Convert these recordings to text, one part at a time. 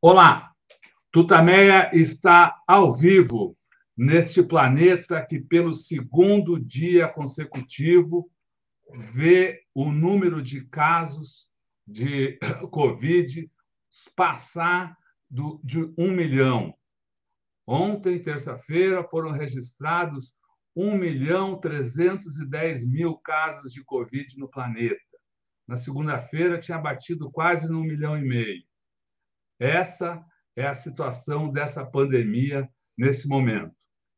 Olá, Tutameia está ao vivo neste planeta que, pelo segundo dia consecutivo, vê o número de casos de Covid passar do, de um milhão. Ontem, terça-feira, foram registrados 1 milhão 310 mil casos de Covid no planeta. Na segunda-feira, tinha batido quase no milhão e meio. Essa é a situação dessa pandemia nesse momento.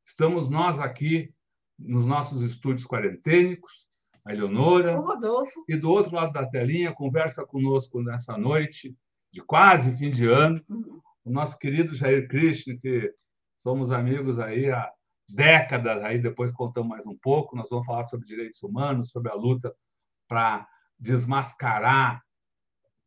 Estamos nós aqui nos nossos estúdios quarentênicos, a Eleonora. O Rodolfo. E do outro lado da telinha, conversa conosco nessa noite de quase fim de ano, uhum. o nosso querido Jair Krishna, que somos amigos aí há décadas, aí depois contamos mais um pouco. Nós vamos falar sobre direitos humanos, sobre a luta para desmascarar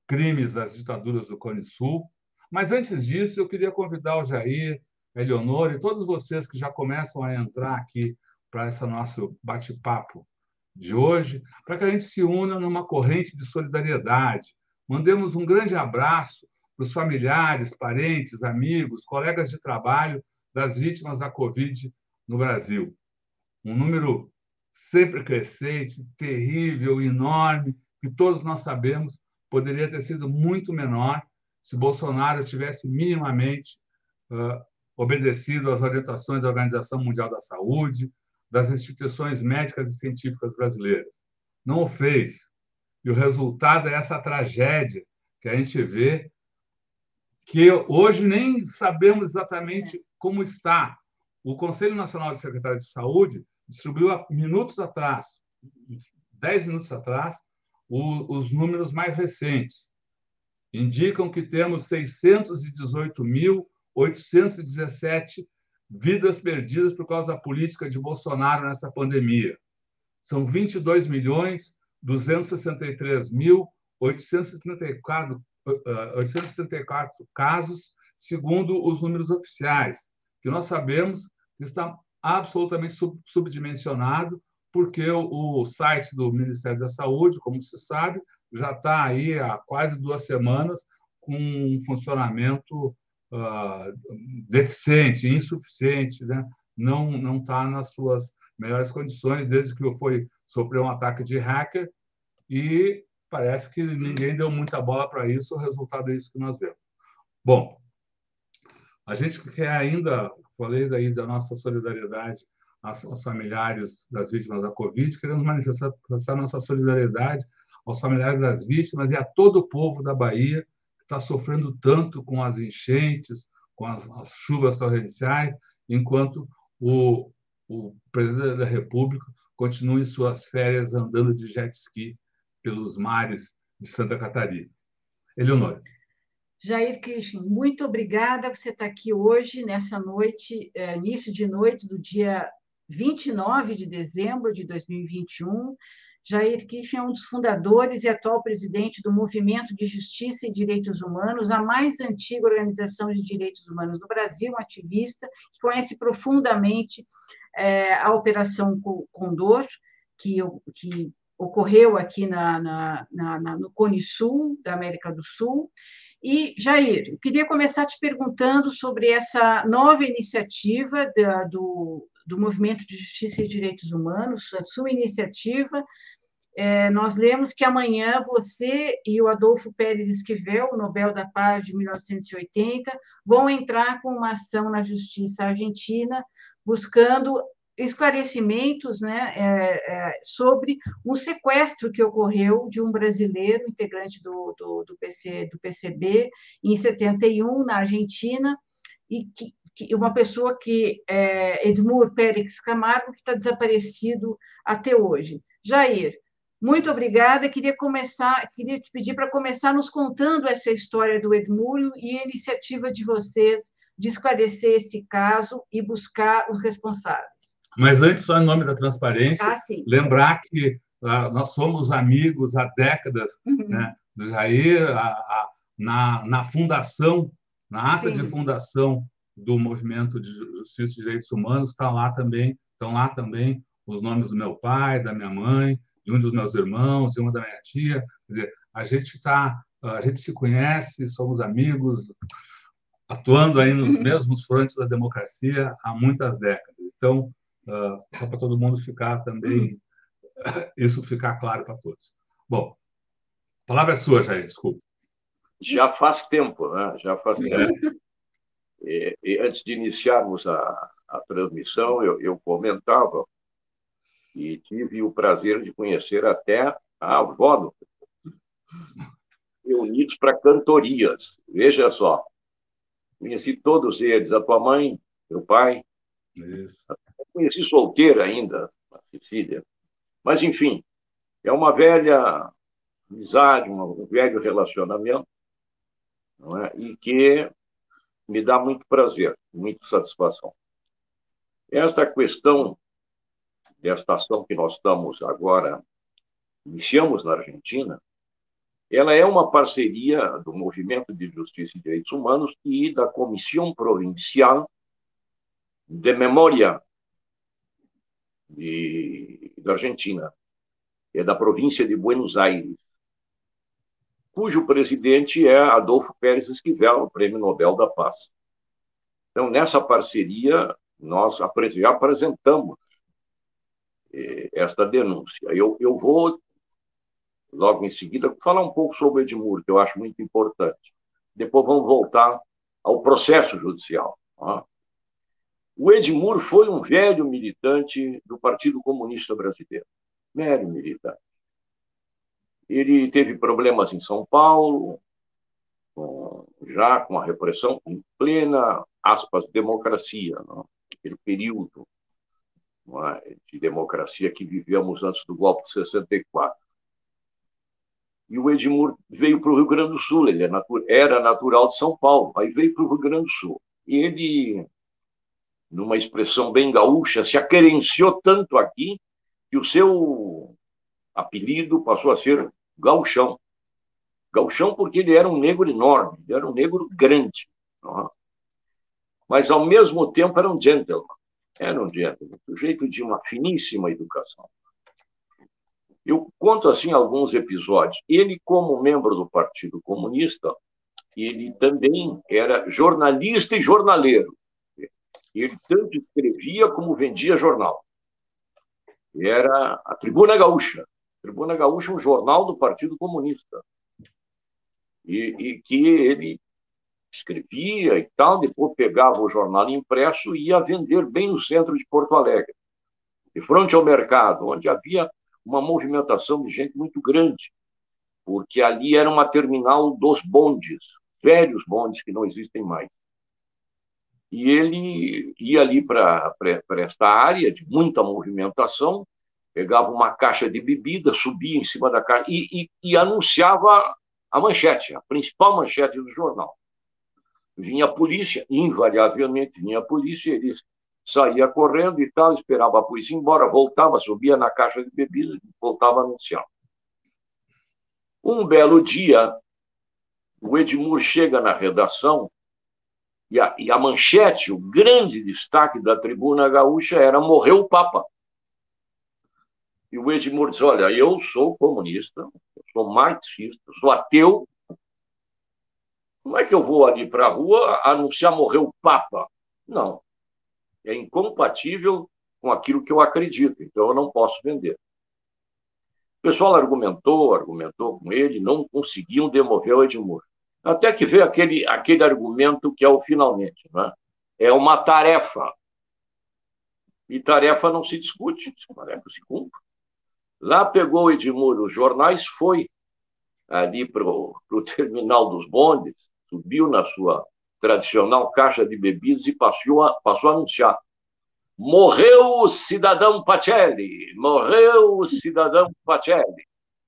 crimes das ditaduras do Cone Sul. Mas antes disso, eu queria convidar o Jair, a Eleonora e todos vocês que já começam a entrar aqui para esse nosso bate-papo de hoje, para que a gente se una numa corrente de solidariedade. Mandemos um grande abraço para os familiares, parentes, amigos, colegas de trabalho das vítimas da Covid no Brasil. Um número sempre crescente, terrível, enorme, que todos nós sabemos poderia ter sido muito menor se Bolsonaro tivesse minimamente uh, obedecido às orientações da Organização Mundial da Saúde, das instituições médicas e científicas brasileiras. Não o fez. E o resultado é essa tragédia que a gente vê, que hoje nem sabemos exatamente como está. O Conselho Nacional de Secretários de Saúde distribuiu há minutos atrás, dez minutos atrás, o, os números mais recentes indicam que temos 618.817 vidas perdidas por causa da política de Bolsonaro nessa pandemia. São 22 milhões 263 mil 834, 834 casos, segundo os números oficiais, que nós sabemos que está absolutamente sub, subdimensionado, porque o site do Ministério da Saúde, como se sabe, já está aí há quase duas semanas com um funcionamento uh, deficiente, insuficiente, né? não não está nas suas melhores condições desde que foi sofreu um ataque de hacker e parece que ninguém deu muita bola para isso. O resultado é isso que nós vemos. Bom, a gente quer ainda, falei daí da nossa solidariedade aos, familiares das vítimas da Covid, queremos manifestar, nossa solidariedade aos familiares das vítimas e a todo o povo da Bahia que está sofrendo tanto com as enchentes, com as, as chuvas torrenciais, enquanto o, o presidente da República continua em suas férias andando de jet ski pelos mares de Santa Catarina. Eleonora. Jair Krishna, muito obrigada. Você está aqui hoje, nessa noite, é, início de noite do dia 29 de dezembro de 2021. Jair Kish é um dos fundadores e atual presidente do Movimento de Justiça e Direitos Humanos, a mais antiga organização de direitos humanos do Brasil, um ativista que conhece profundamente é, a Operação Condor, que, que ocorreu aqui na, na, na, no Cone Sul, da América do Sul. E, Jair, eu queria começar te perguntando sobre essa nova iniciativa da, do, do Movimento de Justiça e Direitos Humanos, a sua iniciativa. É, nós lemos que amanhã você e o Adolfo Pérez Esquivel, Nobel da Paz de 1980, vão entrar com uma ação na Justiça Argentina, buscando esclarecimentos né, é, é, sobre um sequestro que ocorreu de um brasileiro, integrante do, do, do, PC, do PCB, em 71, na Argentina, e que, que uma pessoa que é Edmur Pérez Camargo, que está desaparecido até hoje. Jair, muito obrigada. Queria começar, queria te pedir para começar nos contando essa história do Edmúrio e a iniciativa de vocês de esclarecer esse caso e buscar os responsáveis. Mas antes, só em nome da transparência, ah, lembrar que uh, nós somos amigos há décadas uhum. né, do Jair, a, a, na, na fundação, na ata sim. de fundação do movimento de justiça e direitos humanos está lá também, estão lá também os nomes do meu pai, da minha mãe, de um dos meus irmãos, de uma da minha tia. Quer dizer, a gente está, a gente se conhece, somos amigos atuando aí nos mesmos frontes da democracia há muitas décadas. Então, uh, só para todo mundo ficar também, isso ficar claro para todos. Bom, a palavra é sua, Jair, desculpa. Já faz tempo, né? Já faz é. tempo. E, e, antes de iniciarmos a, a transmissão, eu, eu comentava e tive o prazer de conhecer até a avó do reunidos para cantorias. Veja só, conheci todos eles, a tua mãe, teu pai. Isso. Conheci solteira ainda, a Cecília. Mas, enfim, é uma velha amizade, um velho relacionamento, não é? e que me dá muito prazer, muita satisfação. Esta questão desta ação que nós estamos agora, iniciamos na Argentina, ela é uma parceria do Movimento de Justiça e Direitos Humanos e da Comissão Provincial de Memória de, da Argentina, é da província de Buenos Aires, cujo presidente é Adolfo Pérez Esquivel, Prêmio Nobel da Paz. Então, nessa parceria, nós já apresentamos esta denúncia. Eu, eu vou, logo em seguida, falar um pouco sobre o Edmur, que eu acho muito importante. Depois vamos voltar ao processo judicial. Tá? O Edmur foi um velho militante do Partido Comunista Brasileiro. Velho militante. Ele teve problemas em São Paulo, já com a repressão em plena, aspas, democracia, não? aquele período de democracia que vivemos antes do golpe de 64. E o Edmur veio para o Rio Grande do Sul, ele é era natural de São Paulo, aí veio para o Rio Grande do Sul. E ele, numa expressão bem gaúcha, se aquerenciou tanto aqui que o seu apelido passou a ser Gauchão. Gauchão porque ele era um negro enorme, ele era um negro grande. É? Mas, ao mesmo tempo, era um gentleman. Era um gentleman, sujeito de uma finíssima educação. Eu conto, assim, alguns episódios. Ele, como membro do Partido Comunista, ele também era jornalista e jornaleiro. Ele tanto escrevia como vendia jornal. Era a Tribuna Gaúcha. Tribuna Gaúcha é um jornal do Partido Comunista. E, e, que ele escrevia e tal, depois pegava o jornal impresso e ia vender bem no centro de Porto Alegre, de frente ao mercado, onde havia uma movimentação de gente muito grande, porque ali era uma terminal dos bondes, velhos bondes que não existem mais. E ele ia ali para esta área de muita movimentação, pegava uma caixa de bebida, subia em cima da caixa e, e, e anunciava a manchete, a principal manchete do jornal. Vinha a polícia, invariavelmente vinha a polícia, ele saía correndo e tal, esperava a polícia ir embora, voltava, subia na caixa de bebida, voltava a anunciar. Um belo dia, o Edmur chega na redação e a, e a manchete, o grande destaque da tribuna gaúcha era Morreu o Papa. E o Edmur diz: Olha, eu sou comunista, sou marxista, sou ateu. Como é que eu vou ali para a rua anunciar morrer o Papa? Não. É incompatível com aquilo que eu acredito, então eu não posso vender. O pessoal argumentou, argumentou com ele, não conseguiam demover o Edmur. Até que veio aquele, aquele argumento que é o finalmente. Né? É uma tarefa. E tarefa não se discute, tarefa se cumpre. Lá pegou o Edmur os jornais, foi ali para o terminal dos bondes, subiu na sua tradicional caixa de bebidas e passou a, passou a anunciar. Morreu o cidadão Pacelli! Morreu o cidadão Pacelli!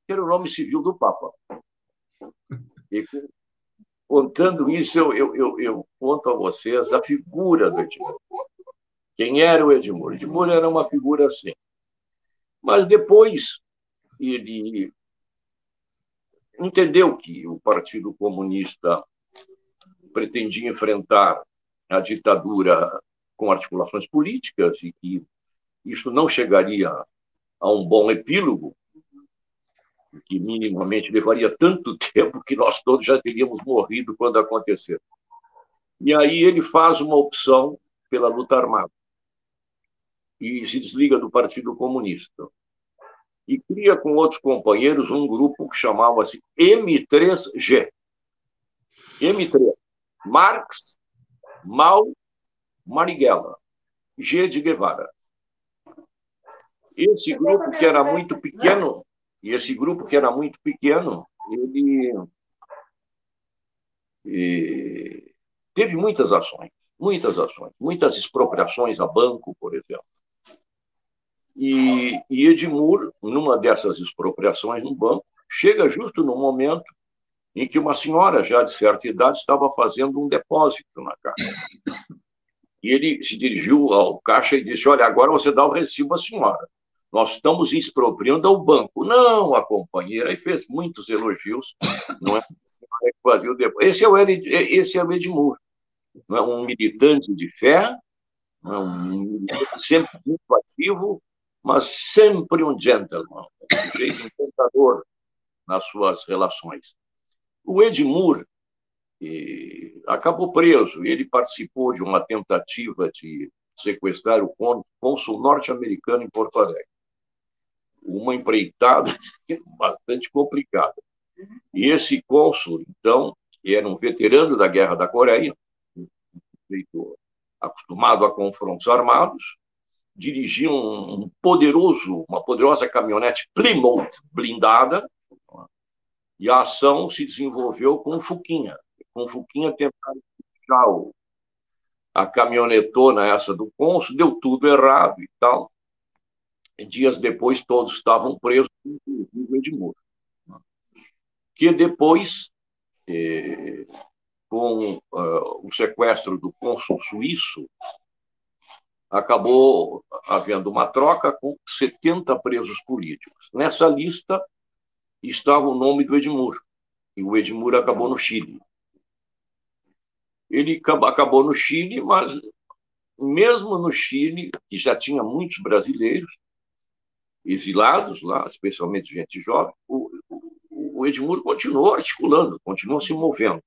Que era o nome civil do Papa. E, contando isso, eu, eu, eu, eu, conto a vocês a figura do Edmur. Quem era o Edmur? Edmur era uma figura assim. Mas depois ele entendeu que o Partido Comunista pretendia enfrentar a ditadura com articulações políticas e que isso não chegaria a um bom epílogo, que minimamente levaria tanto tempo que nós todos já teríamos morrido quando aconteceu. E aí ele faz uma opção pela luta armada e se desliga do Partido Comunista. E cria com outros companheiros um grupo que chamava-se M3G. M3. Marx, Mao, Marighella. G de Guevara. Esse grupo que era muito pequeno, e esse grupo que era muito pequeno, ele, ele teve muitas ações, muitas ações, muitas expropriações a banco, por exemplo. E, e Edmur, numa dessas expropriações no banco, chega justo no momento em que uma senhora já de certa idade estava fazendo um depósito na casa. E ele se dirigiu ao caixa e disse: Olha, agora você dá o recibo à senhora. Nós estamos expropriando ao banco. Não, a companheira. E fez muitos elogios. Não é fazia. Esse é o, esse é o Edmur. Não é um militante de fé, é um militante sempre muito ativo, mas sempre um gentleman, um jeito encantador nas suas relações. O Edmur eh, acabou preso. Ele participou de uma tentativa de sequestrar o cônsul norte-americano em Porto Alegre. Uma empreitada bastante complicada. E esse cônsul, então, era um veterano da Guerra da Coreia, acostumado a confrontos armados, dirigia um poderoso, uma poderosa caminhonete Plymouth blindada, e a ação se desenvolveu com o Fuquinha. Com o Fuquinha puxar o, a caminhonetona essa do cônsul, deu tudo errado e tal. Dias depois todos estavam presos, inclusive o Edmundo. Que depois, eh, com uh, o sequestro do cônsul suíço, acabou havendo uma troca com 70 presos políticos. Nessa lista estava o nome do Edmur, e o Edmur acabou no Chile. Ele acabou no Chile, mas mesmo no Chile, que já tinha muitos brasileiros exilados lá, especialmente gente jovem, o, o Edmur continuou articulando, continuou se movendo.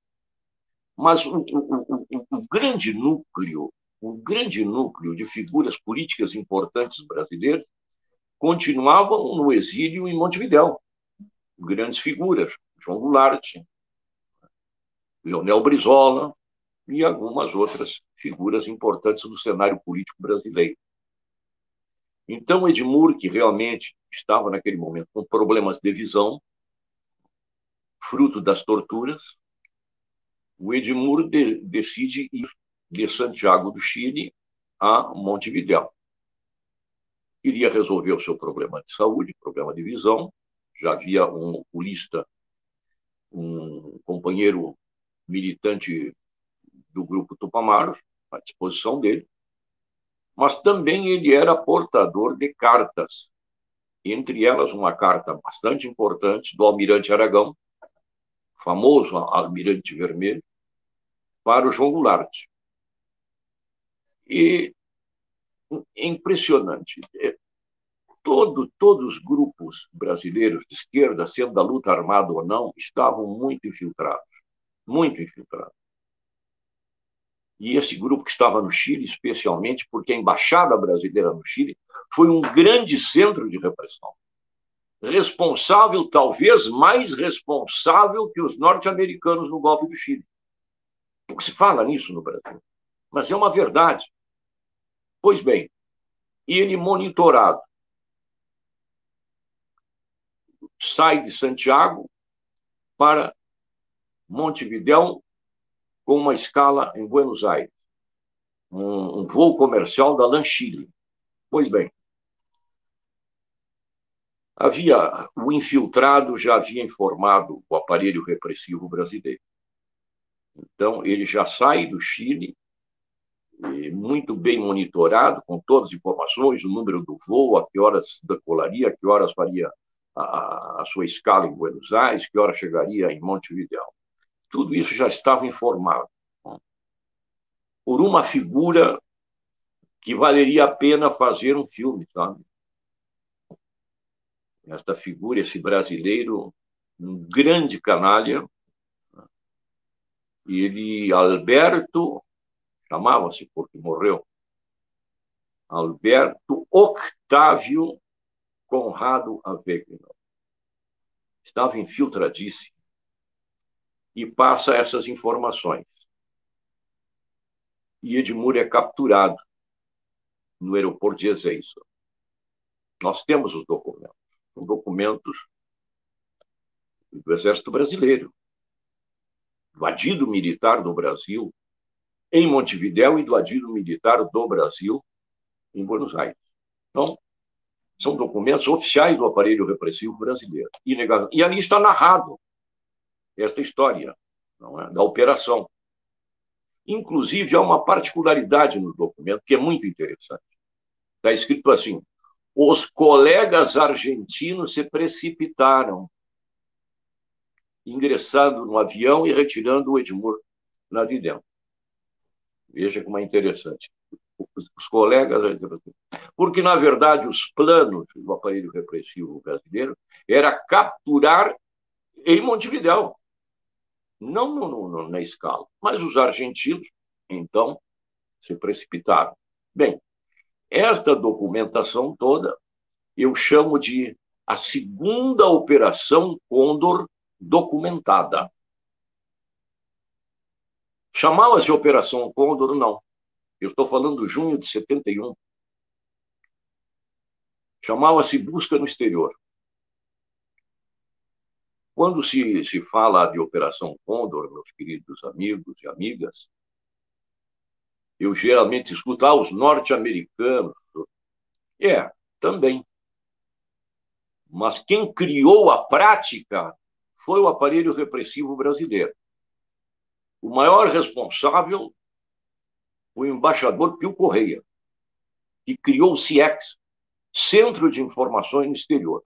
Mas o, o, grande núcleo, o grande núcleo de figuras políticas importantes brasileiras continuavam no exílio em Montevidéu grandes figuras, João Goulart, Leonel Brizola e algumas outras figuras importantes do cenário político brasileiro. Então, Edmur, que realmente estava naquele momento com problemas de visão, fruto das torturas, o Edmur de, decide ir de Santiago do Chile a Montevidéu. Queria resolver o seu problema de saúde, problema de visão, já havia um oculista, um companheiro militante do grupo Tupamaros, à disposição dele, mas também ele era portador de cartas, entre elas uma carta bastante importante do almirante Aragão, famoso almirante vermelho, para o João Goulart. E impressionante todo, todos os grupos brasileiros de esquerda, sendo da luta armada ou não, estavam muito infiltrados, muito infiltrados. E esse grupo que estava no Chile, especialmente porque a embaixada brasileira no Chile foi um grande centro de repressão. Responsável, talvez mais responsável que os norte-americanos no golpe do Chile. Pouco se fala nisso no Brasil, mas é uma verdade. Pois bem, e ele monitorado sai de Santiago para Montevidéu com uma escala em Buenos Aires, um, um voo comercial da Lanchile. Pois bem, havia o infiltrado já havia informado o aparelho repressivo brasileiro. Então ele já sai do Chile muito bem monitorado, com todas as informações, o número do voo, a que horas decolaria, a que horas faria a, sua escala em Buenos Aires, que hora chegaria em Montevideo. Tudo isso já estava informado por uma figura que valeria a pena fazer um filme, sabe? Esta figura, esse brasileiro, um grande canalha, ele, Alberto, chamava-se porque morreu, Alberto Octávio Conrado Avegno. Estava infiltradíssimo e passa essas informações. E Edmur é capturado no aeroporto de Ezeiza. Nós temos os documentos. São documentos do Exército Brasileiro, do adido militar do Brasil, em Montevidéu e do adido militar do Brasil em Buenos Aires. Então, são documentos oficiais do aparelho repressivo brasileiro. E ali está narrado esta história é? da operação. Inclusive, há uma particularidade no documento que é muito interessante. Está escrito assim: os colegas argentinos se precipitaram, ingressando no avião e retirando o Edmur lá de dentro. Veja como é interessante. Os colegas. Porque, na verdade, os planos do aparelho repressivo brasileiro era capturar em Montevidéu, não no, no, na escala. Mas os argentinos, então, se precipitaram. Bem, esta documentação toda eu chamo de a segunda operação Condor documentada. Chamava-se Operação Condor? Não. Eu estou falando junho de 71. Chamava-se Busca no Exterior. Quando se, se fala de Operação Condor, meus queridos amigos e amigas, eu geralmente escuto ah, os norte-americanos. É, também. Mas quem criou a prática foi o aparelho repressivo brasileiro. O maior responsável o embaixador Pio Correia, que criou o CIEX, Centro de Informações no Exterior.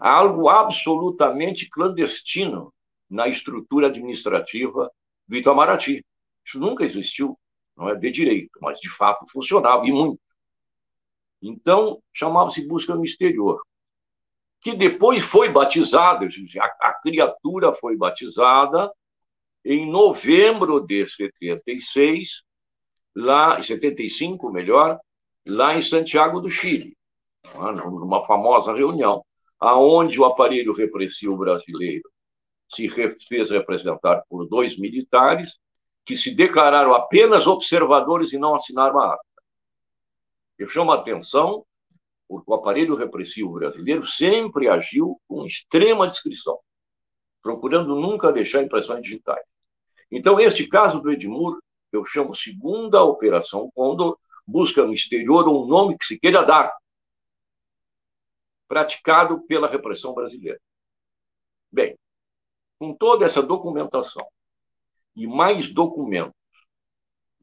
Algo absolutamente clandestino na estrutura administrativa do Itamaraty. Isso nunca existiu, não é de direito, mas de fato funcionava e muito. Então, chamava-se Busca no Exterior que depois foi batizada, a, a criatura foi batizada em novembro de 76, lá, 75, melhor, lá em Santiago do Chile, numa famosa reunião, aonde o aparelho repressivo brasileiro se fez representar por dois militares que se declararam apenas observadores e não assinaram a ata. Eu chamo a atenção porque o aparelho repressivo brasileiro sempre agiu com extrema discrição, procurando nunca deixar impressões digitais. Então, este caso do Edmur, eu chamo segunda Operação Condor, busca no exterior um nome que se queira dar, praticado pela repressão brasileira. Bem, com toda essa documentação e mais documentos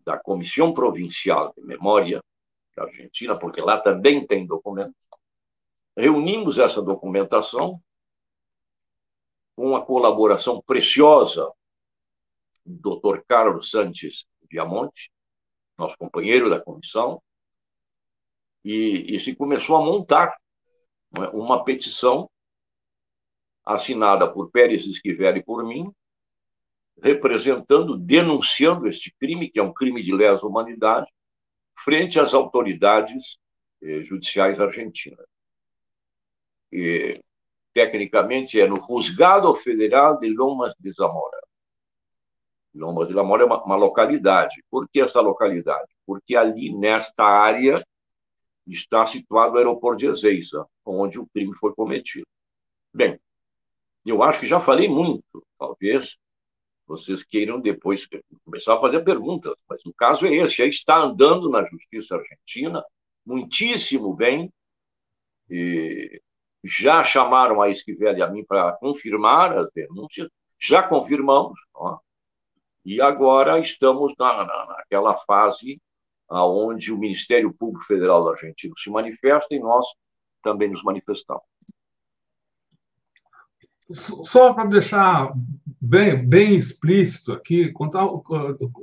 da Comissão Provincial de Memória da Argentina, porque lá também tem documentos. Reunimos essa documentação com a colaboração preciosa do Dr. Carlos Santos Viamonte, nosso companheiro da comissão, e, e se começou a montar é, uma petição assinada por Pérez Esquivel e por mim, representando, denunciando este crime, que é um crime de lesa humanidade, frente às autoridades eh, judiciais argentinas. E, tecnicamente, é no Juzgado Federal de Lomas de Zamora. Lomas de Zamora é uma, uma localidade. Por que essa localidade? Porque ali, nesta área, está situado o aeroporto de Ezeiza, onde o crime foi cometido. Bem, eu acho que já falei muito, talvez vocês queiram depois começar a fazer perguntas, mas o caso é esse, já está andando na justiça argentina muitíssimo bem, e já chamaram a Esquivel e a mim para confirmar as denúncias, já confirmamos, ó, e agora estamos na, na, naquela fase aonde o Ministério Público Federal do Argentino se manifesta e nós também nos manifestamos. Só para deixar bem, bem explícito aqui, contar, uh,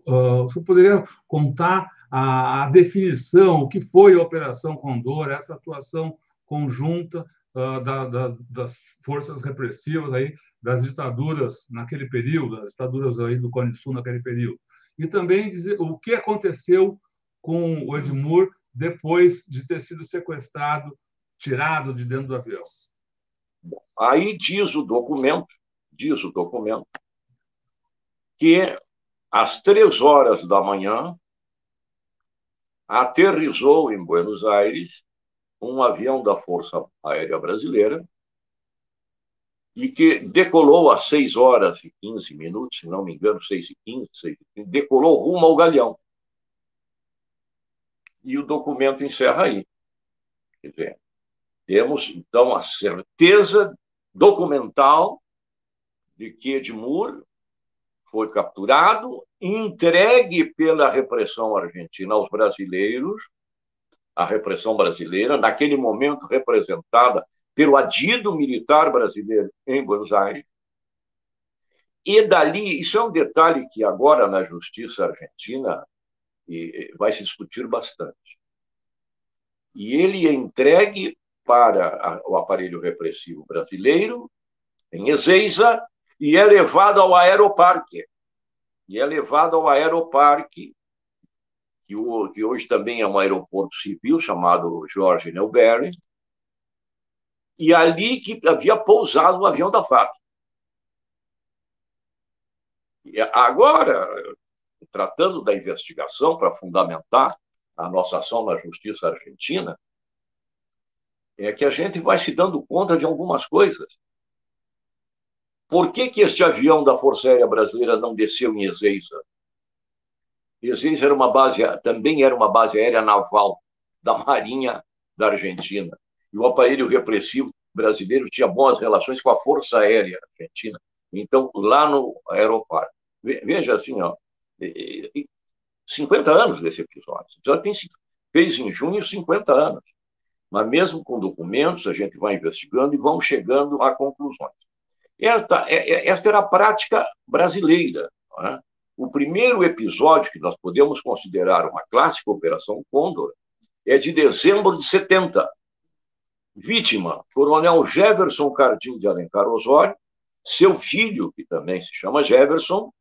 uh, você poderia contar a, a, definição, o que foi a Operação Condor, essa atuação conjunta uh, da, da, das forças repressivas aí das ditaduras naquele período, das ditaduras aí do Cone Sul naquele período. E também dizer o que aconteceu com o Edmur depois de ter sido sequestrado, tirado de dentro do avião. Aí diz o documento, diz o documento, que às três horas da manhã aterrizou em Buenos Aires um avião da Força Aérea Brasileira e que decolou às 6 horas e 15 minutos, se não me engano, 6 e 15, 6 e 15 decolou rumo ao Galeão. E o documento encerra aí. Quer dizer, temos, então, a certeza documental de que Edmur foi capturado, entregue pela repressão argentina aos brasileiros, a repressão brasileira, naquele momento representada pelo adido militar brasileiro em Buenos Aires. E dali, isso é um detalhe que agora na justiça argentina vai se discutir bastante. E ele é entregue para o aparelho repressivo brasileiro, em Ezeiza, e é levado ao aeroparque. E é levado ao aeroparque, que, hoje também é um aeroporto civil, chamado Jorge Neuberry, e ali que havia pousado o avião da FAP. E agora, tratando da investigação para fundamentar a nossa ação na justiça argentina, é que a gente vai se dando conta de algumas coisas. Por que, que este avião da Força Aérea Brasileira não desceu em Ezeiza? Ezeiza era uma base, também era uma base aérea naval da Marinha da Argentina. E o aparelho repressivo brasileiro tinha boas relações com a Força Aérea Argentina. Então, lá no aeroporto. Veja assim, ó, 50 anos desse episódio. Já tem, fez em junho 50 anos. Mas mesmo com documentos, a gente vai investigando e vão chegando a conclusões. Esta, é, é, esta era a prática brasileira. É? O primeiro episódio que nós podemos considerar uma clássica Operação Condor é de dezembro de 70, Vítima, Coronel Jefferson Cardim de Alencar Osório, seu filho, que também se chama Jefferson,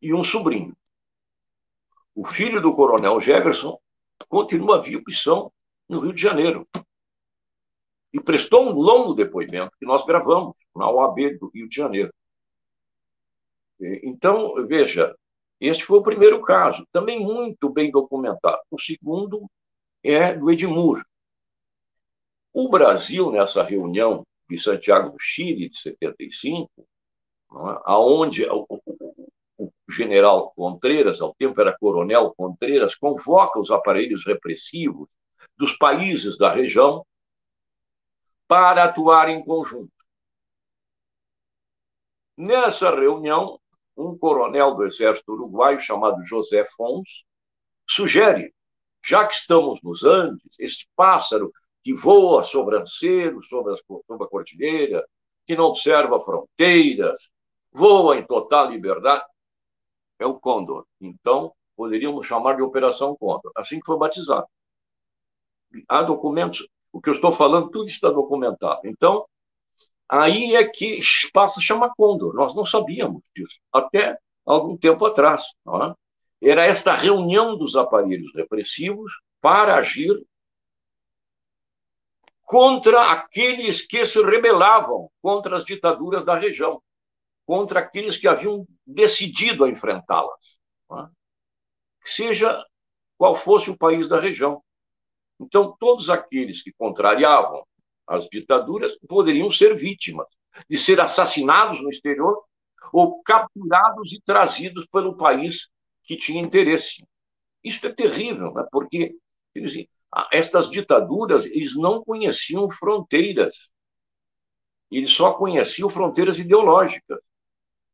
e um sobrinho. O filho do Coronel Jefferson continua vivo e são no Rio de Janeiro. E prestou um longo depoimento que nós gravamos na OAB do Rio de Janeiro. Então, veja, este foi o primeiro caso, também muito bem documentado. O segundo é do Edmur, o Brasil, nessa reunião de Santiago do Chile, de 75, é? aonde o, o, o, general Contreras, ao tempo era coronel Contreras, convoca os aparelhos repressivos dos países da região para atuar em conjunto. Nessa reunião, um coronel do exército uruguaio chamado José Fons sugere, já que estamos nos Andes, este pássaro que voa sobranceiro sobre, sobre a cordilheira, que não observa fronteiras, voa em total liberdade, é o Condor. Então, poderíamos chamar de Operação Condor, assim que foi batizado. Há documentos, o que eu estou falando, tudo está documentado. Então, aí é que passa a chamar Condor. Nós não sabíamos disso, até algum tempo atrás. É? Era esta reunião dos aparelhos repressivos para agir contra aqueles que se rebelavam contra as ditaduras da região, contra aqueles que haviam decidido a enfrentá-las, é? seja qual fosse o país da região. Então, todos aqueles que contrariavam as ditaduras poderiam ser vítimas de ser assassinados no exterior ou capturados e trazidos pelo país que tinha interesse. Isso é terrível, né? porque estas ditaduras eles não conheciam fronteiras. Eles só conheciam fronteiras ideológicas.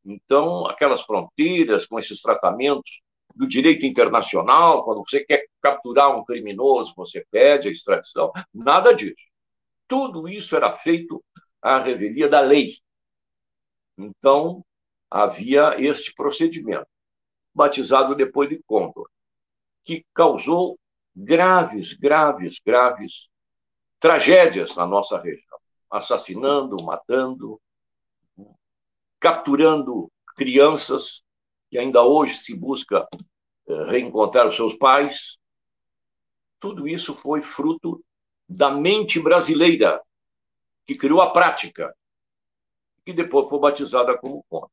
Então, aquelas fronteiras com esses tratamentos do direito internacional, quando você quer capturar um criminoso, você pede a extradição, nada disso. Tudo isso era feito à revelia da lei. Então, havia este procedimento, batizado depois de Condor, que causou graves, graves, graves tragédias na nossa região, assassinando, matando, capturando crianças que ainda hoje se busca eh, reencontrar os seus pais. Tudo isso foi fruto da mente brasileira, que criou a prática, que depois foi batizada como conta.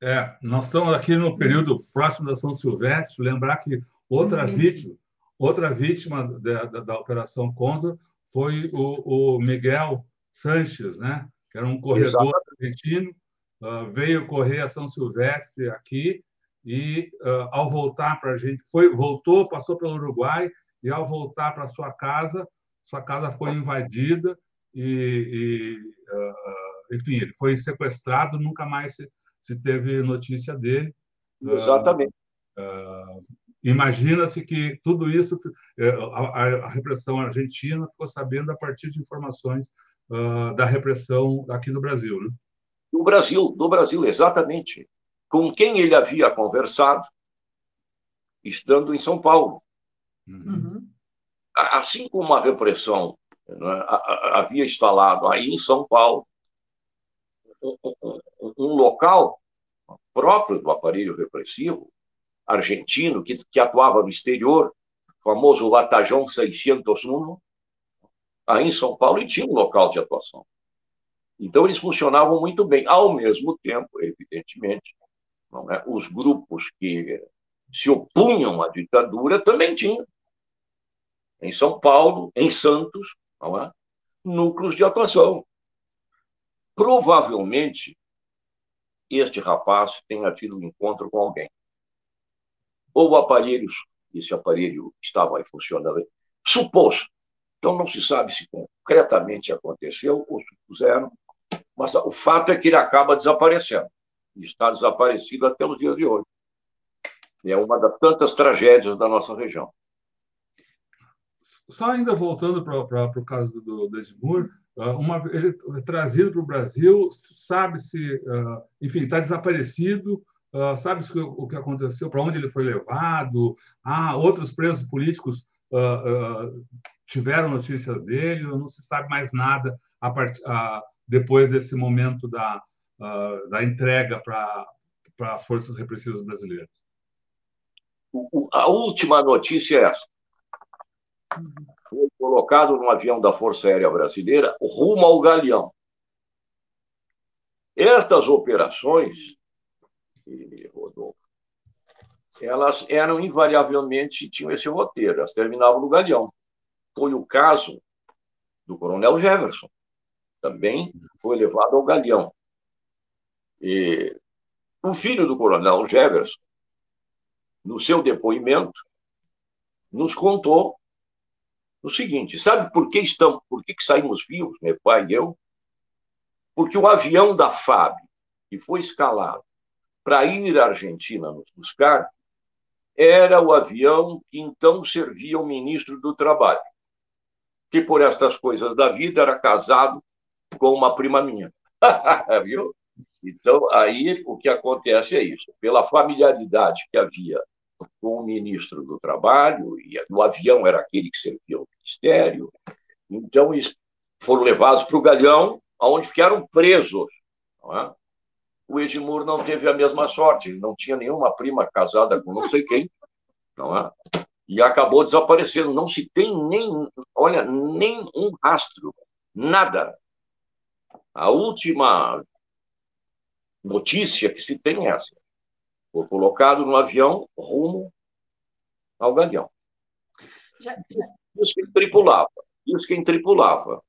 É, nós estamos aqui no período próximo da São Silvestre. Lembrar que outra Isso. vítima, outra vítima da, da, da Operação Condor foi o, o, Miguel Sanches, né? Que era um corredor Exato. argentino, uh, veio correr a São Silvestre aqui e uh, ao voltar para a gente, foi voltou, passou pelo Uruguai e ao voltar para sua casa, sua casa foi invadida e, e uh, enfim, ele foi sequestrado, nunca mais se se teve notícia dele. Exatamente. Uh, Imagina-se que tudo isso, é, a, a, repressão argentina ficou sabendo a partir de informações da repressão aqui no Brasil. Né? No Brasil, no Brasil, exatamente. Com quem ele havia conversado, estando em São Paulo. Uhum. Assim como a repressão né, havia instalado aí em São Paulo, um, um, um local próprio do aparelho repressivo argentino, que, que atuava no exterior, famoso Batajão 601, aí em São Paulo, e tinha um local de atuação. Então, eles funcionavam muito bem. Ao mesmo tempo, evidentemente, é? os grupos que se opunham à ditadura também tinham. Em São Paulo, em Santos, é? núcleos de atuação. Provavelmente, este rapaz tenha tido um encontro com alguém. Ou o aparelho, esse aparelho estava aí funcionando, supôs. Então não se sabe se concretamente aconteceu ou supuseram, mas o fato é que ele acaba desaparecendo. Está desaparecido até os dias de hoje. É uma das tantas tragédias da nossa região. Só ainda voltando para o caso do, do ah, uma, ele é trazido para o Brasil, sabe-se, uh, enfim, está desaparecido, uh, sabe-se o que aconteceu, para onde ele foi levado, ah, outros presos políticos uh, tiveram notícias dele, não se sabe mais nada a part, depois desse momento da, da entrega para as forças repressivas brasileiras. A última notícia é essa. Foi colocado num avião da Força Aérea Brasileira rumo ao Galeão. Estas operações, Rodolfo, elas eram invariavelmente, tinham esse roteiro, elas terminavam no Galeão. Foi o caso do Coronel Jefferson, também foi levado ao Galeão. E o filho do Coronel Jefferson, no seu depoimento, nos contou o seguinte: sabe por que estamos, por que, que saímos vivos, meu pai e eu? Porque o avião da FAB, que foi escalado para ir à Argentina nos buscar, era o avião que então servia ao ministro do Trabalho, que por estas coisas da vida era casado com uma prima minha. Viu? Então, aí o que acontece é isso. Pela familiaridade que havia com o ministro do Trabalho, e o avião era aquele que servia ao ministério. Então, eles foram levados para o Galhão, onde ficaram presos. É? O Edmur não teve a mesma sorte, ele não tinha nenhuma prima casada com não sei quem, não é? e acabou desaparecendo. Não se tem nem, olha, nem um rastro, nada. A última notícia que se tem é essa. Foi colocado no avião rumo ao Galeão. Já... Isso quem tripulava. Isso quem tripulava.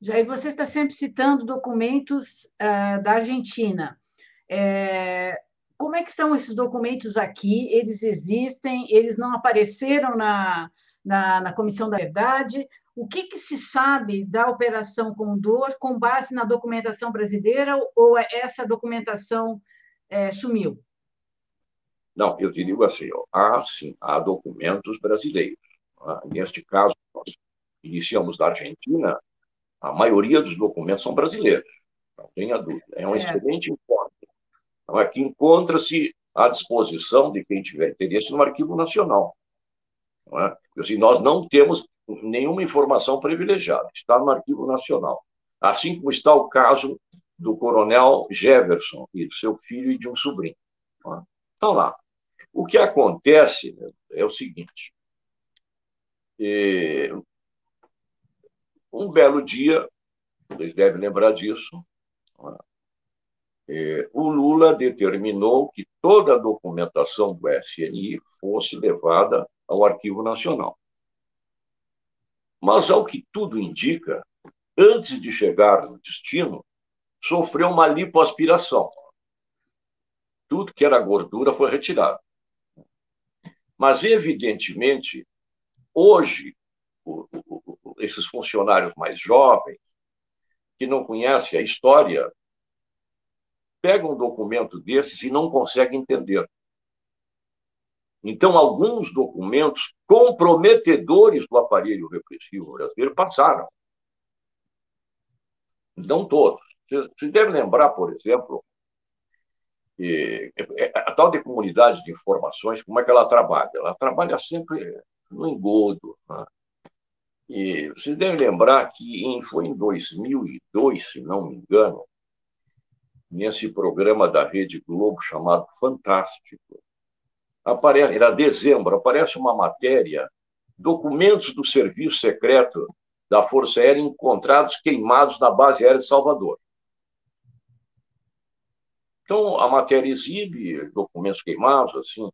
Jair, você está sempre citando documentos uh, da Argentina. É, como é que são esses documentos aqui? Eles existem? Eles não apareceram na, na, na Comissão da Verdade? O que, que, se sabe da Operação Condor com base na documentação brasileira ou essa documentação é, sumiu? Não, eu diria assim, ó, há sim, há documentos brasileiros. Tá? Neste caso, nós iniciamos da Argentina, a maioria dos documentos são brasileiros, não tenha dúvida. É um é. excelente informe. Então, aqui encontra-se à disposição de quem tiver interesse no Arquivo Nacional. Não é? assim, nós não temos nenhuma informação privilegiada, está no Arquivo Nacional. Assim como está o caso do coronel Jefferson e do seu filho e de um sobrinho. É? Então, lá. O que acontece é o seguinte: um belo dia, vocês devem lembrar disso, é, o Lula determinou que toda a documentação do SNI fosse levada ao Arquivo Nacional. Mas, ao que tudo indica, antes de chegar no destino, sofreu uma lipoaspiração. Tudo que era gordura foi retirado. Mas, evidentemente, hoje, esses funcionários mais jovens, que não conhecem a história pega um documento desses e não consegue entender. Então, alguns documentos comprometedores do aparelho repressivo brasileiro passaram. Não todos. Vocês devem lembrar, por exemplo, que a tal de comunidade de informações, como é que ela trabalha? Ela trabalha sempre no engodo. Né? E vocês devem lembrar que foi em 2002, se não me engano, nesse programa da Rede Globo chamado Fantástico. Aparece, era dezembro, aparece uma matéria, documentos do serviço secreto da Força Aérea encontrados queimados na base aérea de Salvador. Então, a matéria exibe documentos queimados, assim,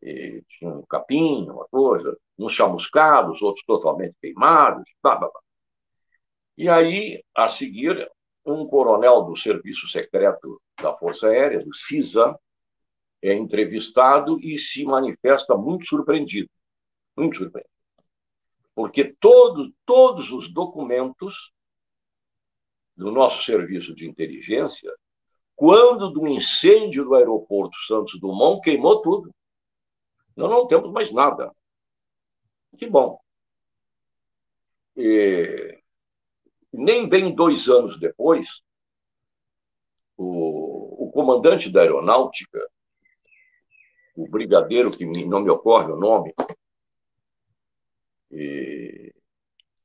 tinha um capim, uma coisa, uns chamuscados, outros totalmente queimados, blá, blá, blá. E aí, a seguir, um coronel do Serviço Secreto da Força Aérea, do CISA, é entrevistado e se manifesta muito surpreendido. Muito surpreendido. Porque todo, todos os documentos do nosso serviço de inteligência, quando do incêndio do aeroporto Santos Dumont, queimou tudo. Nós não temos mais nada. Que bom. E nem bem dois anos depois, o, o comandante da aeronáutica, o brigadeiro, que não me ocorre o nome, e,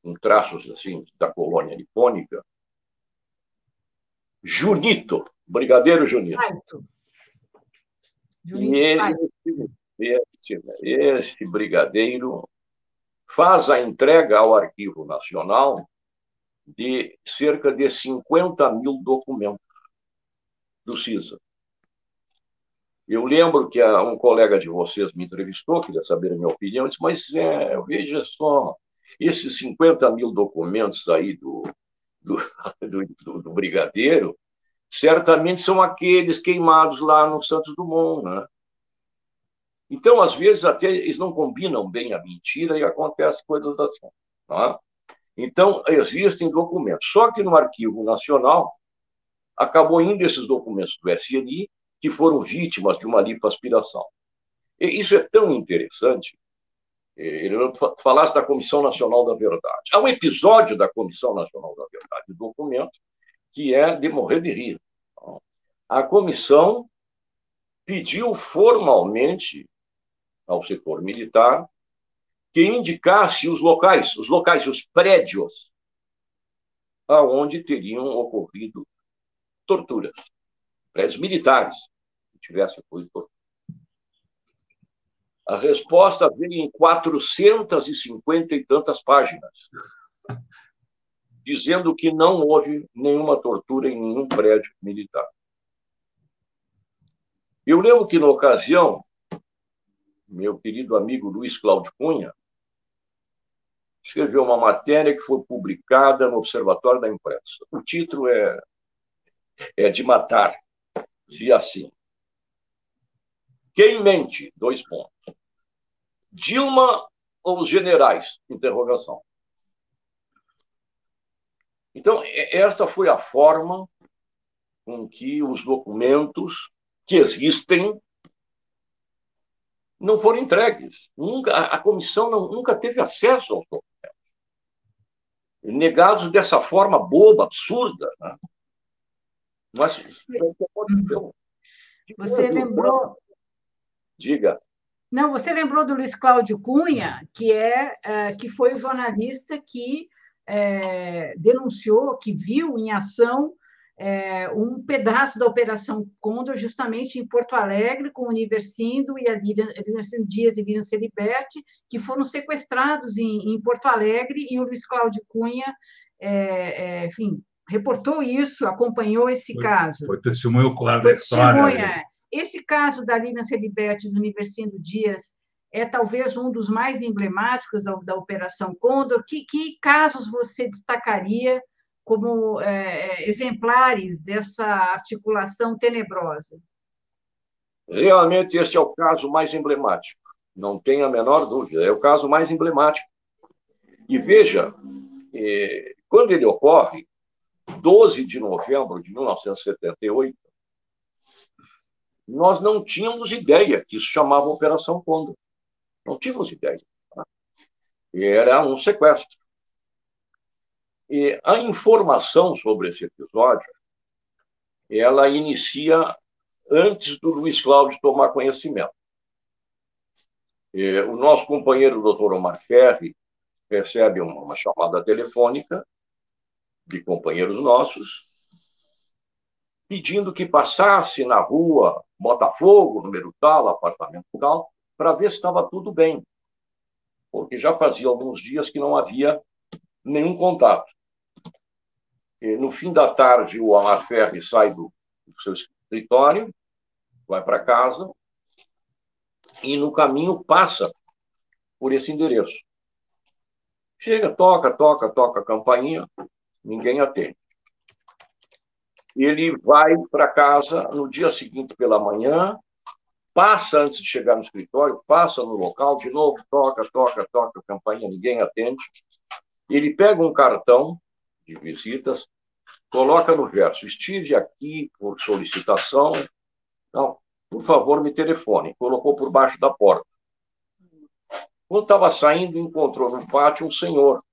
com traços assim da colônia nipônica, Junito, brigadeiro Junito. Junito e esse, esse brigadeiro faz a entrega ao Arquivo Nacional de cerca de 50 mil documentos do CISA. Eu lembro que um colega de vocês me entrevistou, queria saber a minha opinião, disse, mas é, veja só, esses 50 mil documentos aí do, do, do, do Brigadeiro, certamente são aqueles queimados lá no Santos Dumont, né? Então, às vezes, até eles não combinam bem a mentira e acontecem coisas assim. Tá? Então, existem documentos. Só que no Arquivo Nacional, acabou indo esses documentos do SNI, que foram vítimas de uma lipoaspiração. E isso é tão interessante. Eh, ele falasse da Comissão Nacional da Verdade. Há um episódio da Comissão Nacional da Verdade, documento, que é de morrer de rir. A comissão pediu formalmente ao setor militar que indicasse os locais, os locais, os prédios aonde teriam ocorrido torturas, prédios militares que tivessem ocorrido torturas. A resposta veio em 450 e tantas páginas, dizendo que não houve nenhuma tortura em nenhum prédio militar. Eu lembro que, na ocasião, meu querido amigo Luiz Cláudio Cunha, escreveu uma matéria que foi publicada no Observatório da Imprensa. O título é, é de matar, dizia assim. Quem mente? Dois pontos. Dilma ou os generais? Interrogação. Então, esta foi a forma com que os documentos que existem não foram entregues. Nunca, a comissão não, nunca teve acesso aos documentos. Negados dessa forma boba, absurda. Né? Mas, Você lembrou, Diga. Não, você lembrou do Luiz Cláudio Cunha, que é, é que foi o jornalista que é, denunciou, que viu em ação é, um pedaço da Operação Condor, justamente em Porto Alegre, com o Universindo e a Lilian, Dias e Lilian Celiberti, que foram sequestrados em, em, Porto Alegre, e o Luiz Cláudio Cunha, é, é, enfim, reportou isso, acompanhou esse foi, caso. Foi testemunho claro foi da história. Testemunha. Esse caso da Lilian Celiberti do Universindo Dias é talvez um dos mais emblemáticos da, da Operação Condor. Que, que casos você destacaria como é, é, exemplares dessa articulação tenebrosa? Realmente, esse é o caso mais emblemático, não tem a menor dúvida, é o caso mais emblemático. E veja, é, quando ele ocorre, 12 de novembro de 1978, nós não tínhamos ideia que isso chamava Operação Condor. Não tínhamos ideia. Tá? Era um sequestro. E a informação sobre esse episódio, ela inicia antes do Luiz Cláudio tomar conhecimento. E o nosso companheiro, doutor Omar Ferri, recebe uma chamada telefônica de companheiros nossos, pedindo que passasse na rua Botafogo, número tal, apartamento tal, para ver se estava tudo bem. Porque já fazia alguns dias que não havia nenhum contato. E, no fim da tarde, o Amar Ferri sai do, do seu escritório, vai para casa e no caminho passa por esse endereço. Chega, toca, toca, toca a campainha, ninguém atende. Ele vai para casa no dia seguinte pela manhã, passa antes de chegar no escritório, passa no local, de novo, toca, toca, toca a campainha, ninguém atende. Ele pega um cartão de visitas, coloca no verso: estive aqui por solicitação. Não, por favor, me telefone. Colocou por baixo da porta. Quando estava saindo, encontrou no pátio um senhor,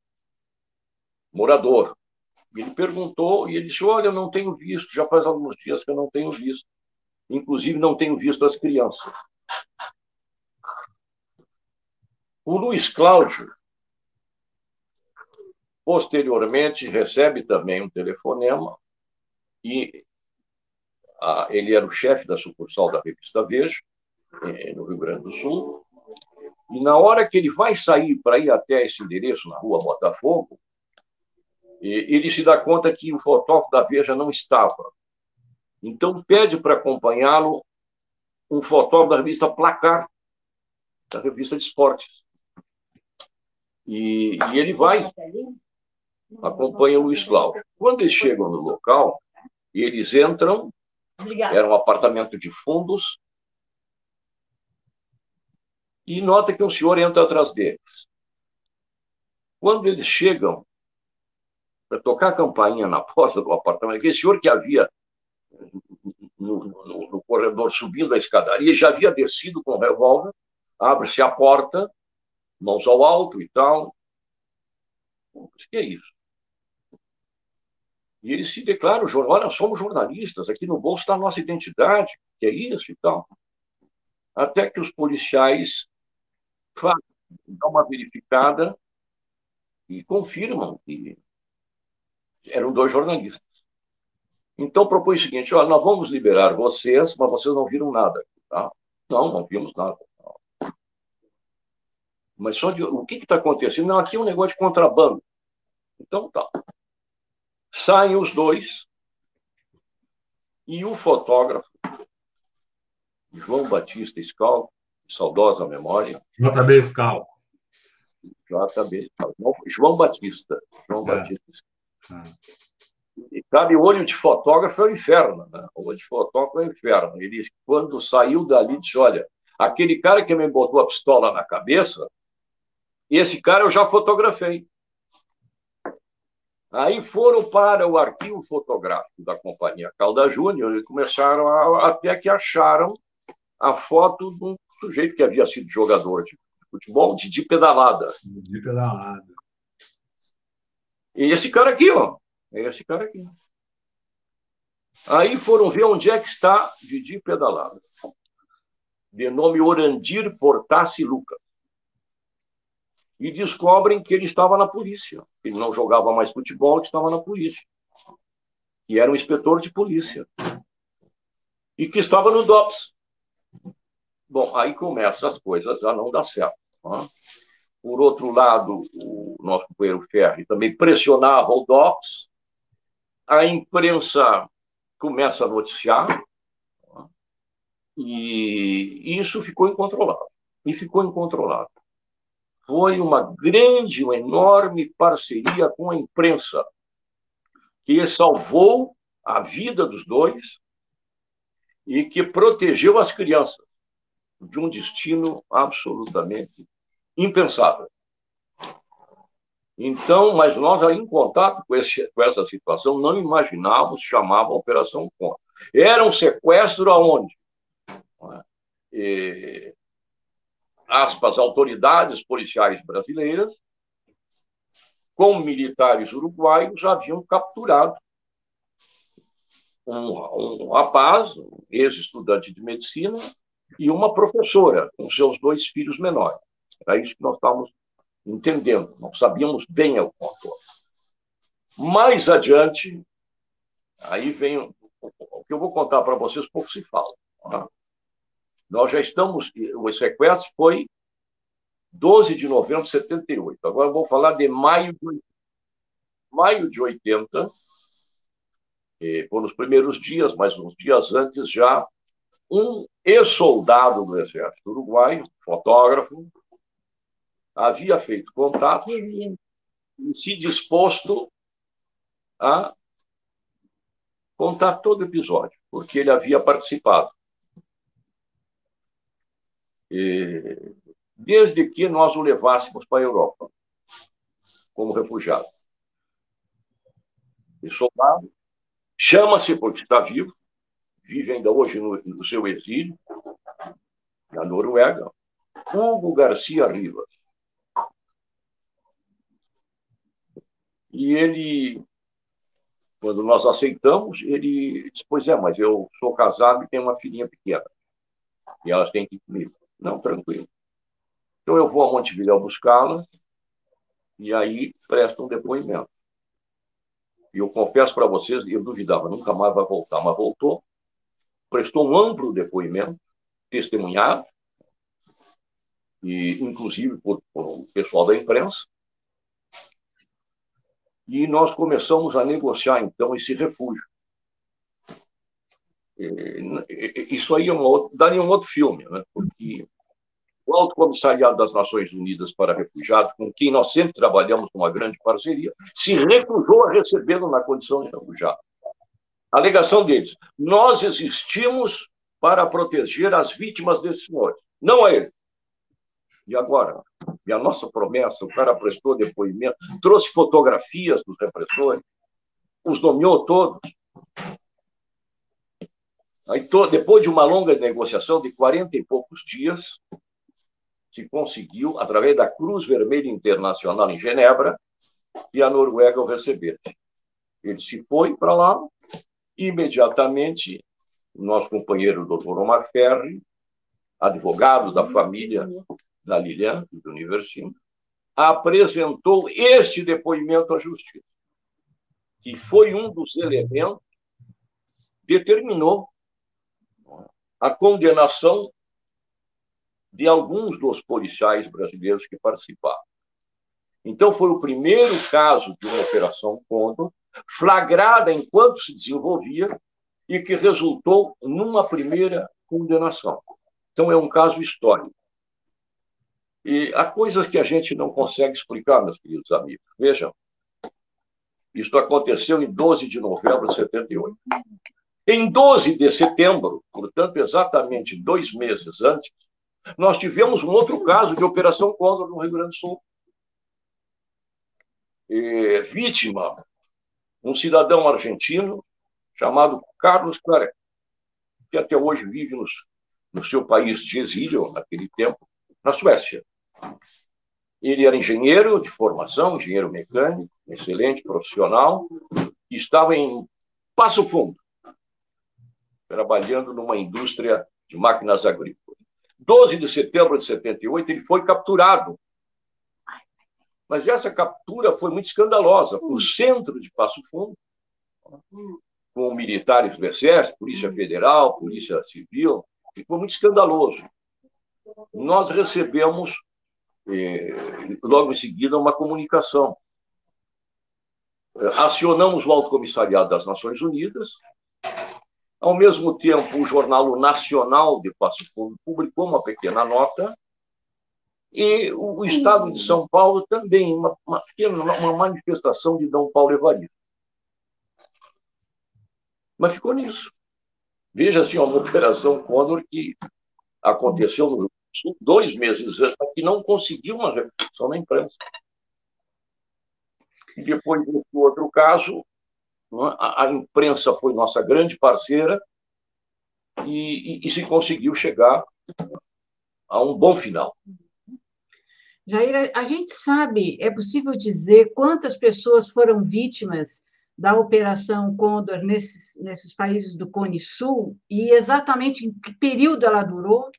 morador. Ele perguntou e ele disse: Olha, eu não tenho visto, já faz alguns dias que eu não tenho visto. Inclusive, não tenho visto as crianças. O Luiz Cláudio Posteriormente, recebe também um telefonema e a, ele era o chefe da sucursal da revista Veja, eh, no Rio Grande do Sul. E na hora que ele vai sair para ir até esse endereço, na rua Botafogo, ele se dá conta que o fotógrafo da Veja não estava. Então, pede para acompanhá-lo um fotógrafo da revista Placar, da revista de esportes. E, e ele vai acompanha o Luiz Cláudio. Quando eles chegam no local, eles entram, era um apartamento de fundos, e nota que um senhor entra atrás deles. Quando eles chegam para tocar a campainha na porta do apartamento, aquele senhor que havia no, no, no corredor subindo a escadaria, já havia descido com o revólver, abre-se a porta, mãos ao alto e tal. O que é isso? E eles se declaram, olha, somos jornalistas, aqui no bolso está a nossa identidade, que é isso e tal. Até que os policiais fazem, dão uma verificada e confirmam que eram dois jornalistas. Então propõe o seguinte: olha, nós vamos liberar vocês, mas vocês não viram nada. Tá? Não, não vimos nada. Mas só de, o que está acontecendo? Não, aqui é um negócio de contrabando. Então tá. Saem os dois e o fotógrafo, João Batista Scal, saudosa memória. JB Scal. JB Scal. João Batista. João é. Batista É. E sabe, o olho de fotógrafo é o inferno, né? Olho de fotógrafo é o inferno. Ele, quando saiu dali, disse: Olha, aquele cara que me botou a pistola na cabeça, esse cara eu já fotografei. Aí foram para o arquivo fotográfico da companhia Calda Júnior e começaram a, até que acharam a foto de um sujeito que havia sido jogador de futebol, de pedalada. De pedalada. E esse cara aqui, ó. É esse cara aqui. Aí foram ver onde é que está Didi pedalada. de nome Orandir Portassi Lucas. E descobrem que ele estava na polícia. Ele não jogava mais futebol, ele estava na polícia. E era um inspetor de polícia. E que estava no DOPS. Bom, aí começam as coisas a não dar certo. Tá? Por outro lado, o nosso companheiro Ferri também pressionava o DOPS. A imprensa começa a noticiar. E isso ficou incontrolável. E ficou incontrolável. Foi uma grande, uma enorme parceria com a imprensa, que salvou a vida dos dois e que protegeu as crianças de um destino absolutamente impensável. Então, mas nós aí em contato com, esse, com essa situação não imaginávamos, chamava Operação Contra. Era um sequestro aonde? E, aspas, autoridades policiais brasileiras, com militares uruguaios, haviam capturado um, um rapaz, um ex-estudante de medicina, e uma professora, com seus dois filhos menores. Era isso que nós estávamos entendendo, não sabíamos bem o contorno. Mais adiante, aí vem o que eu vou contar para vocês, pouco se fala. Tá? Nós já estamos, o sequestro foi 12 de novembro de 78. Agora eu vou falar de maio de, maio de 80, e, por nos primeiros dias, mas uns dias antes já, um ex-soldado do Exército Uruguaio, fotógrafo, havia feito contato e se disposto a contar todo o episódio, porque ele havia participado. E, desde que nós o levássemos para a Europa, como refugiado. E soldado, chama-se, porque está vivo, vive ainda hoje no, no seu exílio, na Noruega, Hugo Garcia Rivas. E ele, quando nós aceitamos, ele disse: Pois é, mas eu sou casado e tenho uma filhinha pequena. E elas têm que ir comigo. Não, tranquilo. Então eu vou a Montevideo buscá-las e aí presto um depoimento. E eu confesso para vocês, eu duvidava, nunca mais vai voltar, mas voltou. Prestou um amplo depoimento, testemunhado, e inclusive por, por o pessoal da imprensa. E nós começamos a negociar, então, esse refúgio. Isso aí é uma outra, daria um outro filme, né? porque o Alto Comissariado das Nações Unidas para Refugiados, com quem nós sempre trabalhamos com uma grande parceria, se recusou a recebê-lo na condição de refugiado. A alegação deles: nós existimos para proteger as vítimas desses senhores, não a eles. E agora? E a nossa promessa, o cara prestou depoimento, trouxe fotografias dos repressores, os nomeou todos. Aí, to, depois de uma longa negociação de 40 e poucos dias, se conseguiu, através da Cruz Vermelha Internacional em Genebra, que a Noruega o recebesse. Ele se foi para lá, imediatamente, nosso companheiro, doutor Omar Ferri, advogado da família da Lilian, do Universino, apresentou este depoimento à justiça, que foi um dos elementos que determinou a condenação de alguns dos policiais brasileiros que participaram. Então, foi o primeiro caso de uma operação Condor, flagrada enquanto se desenvolvia e que resultou numa primeira condenação. Então, é um caso histórico. E há coisas que a gente não consegue explicar, meus queridos amigos. Vejam, isso aconteceu em 12 de novembro de 78. Em 12 de setembro, portanto, exatamente dois meses antes, nós tivemos um outro caso de Operação Condor no Rio Grande do Sul. E, vítima, um cidadão argentino chamado Carlos Claré, que até hoje vive nos, no seu país de exílio, naquele tempo, na Suécia. Ele era engenheiro de formação, engenheiro mecânico, excelente profissional, e estava em Passo Fundo, trabalhando numa indústria de máquinas agrícolas. 12 de setembro de 78, ele foi capturado. Mas essa captura foi muito escandalosa. O centro de Passo Fundo, com militares do Exército, Polícia Federal, Polícia Civil, ficou muito escandaloso. Nós recebemos, eh, logo em seguida, uma comunicação. Acionamos o Alto Comissariado das Nações Unidas. Ao mesmo tempo, o Jornal Nacional de Passo Fundo publicou uma pequena nota e o Estado de São Paulo também, uma, uma pequena uma manifestação de Dom Paulo Evaristo. Mas ficou nisso. Veja assim, uma operação Condor que aconteceu no dois meses antes, que não conseguiu uma repercussão na imprensa. E depois desse outro caso, é? a, imprensa foi nossa grande parceira e, e, e se conseguiu chegar a um bom final. Jair, a gente sabe, é possível dizer quantas pessoas foram vítimas da Operação Condor nesses, nesses países do Cone Sul e exatamente em que período ela durou?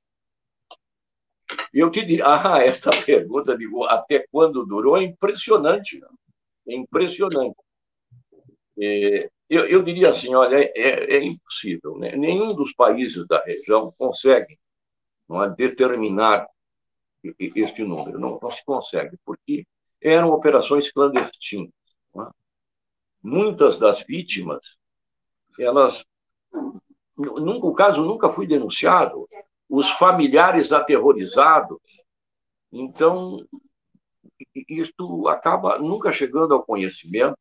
Eu te diria, ah, essa pergunta de até quando durou é impressionante, é impressionante. É, eu, eu, diria assim, olha, é, é impossível, né? nenhum dos países da região consegue não é, determinar este número, não, não se consegue, porque eram operações clandestinas muitas das vítimas, elas, nunca, o caso nunca foi denunciado, os familiares aterrorizados. Então, isto acaba nunca chegando ao conhecimento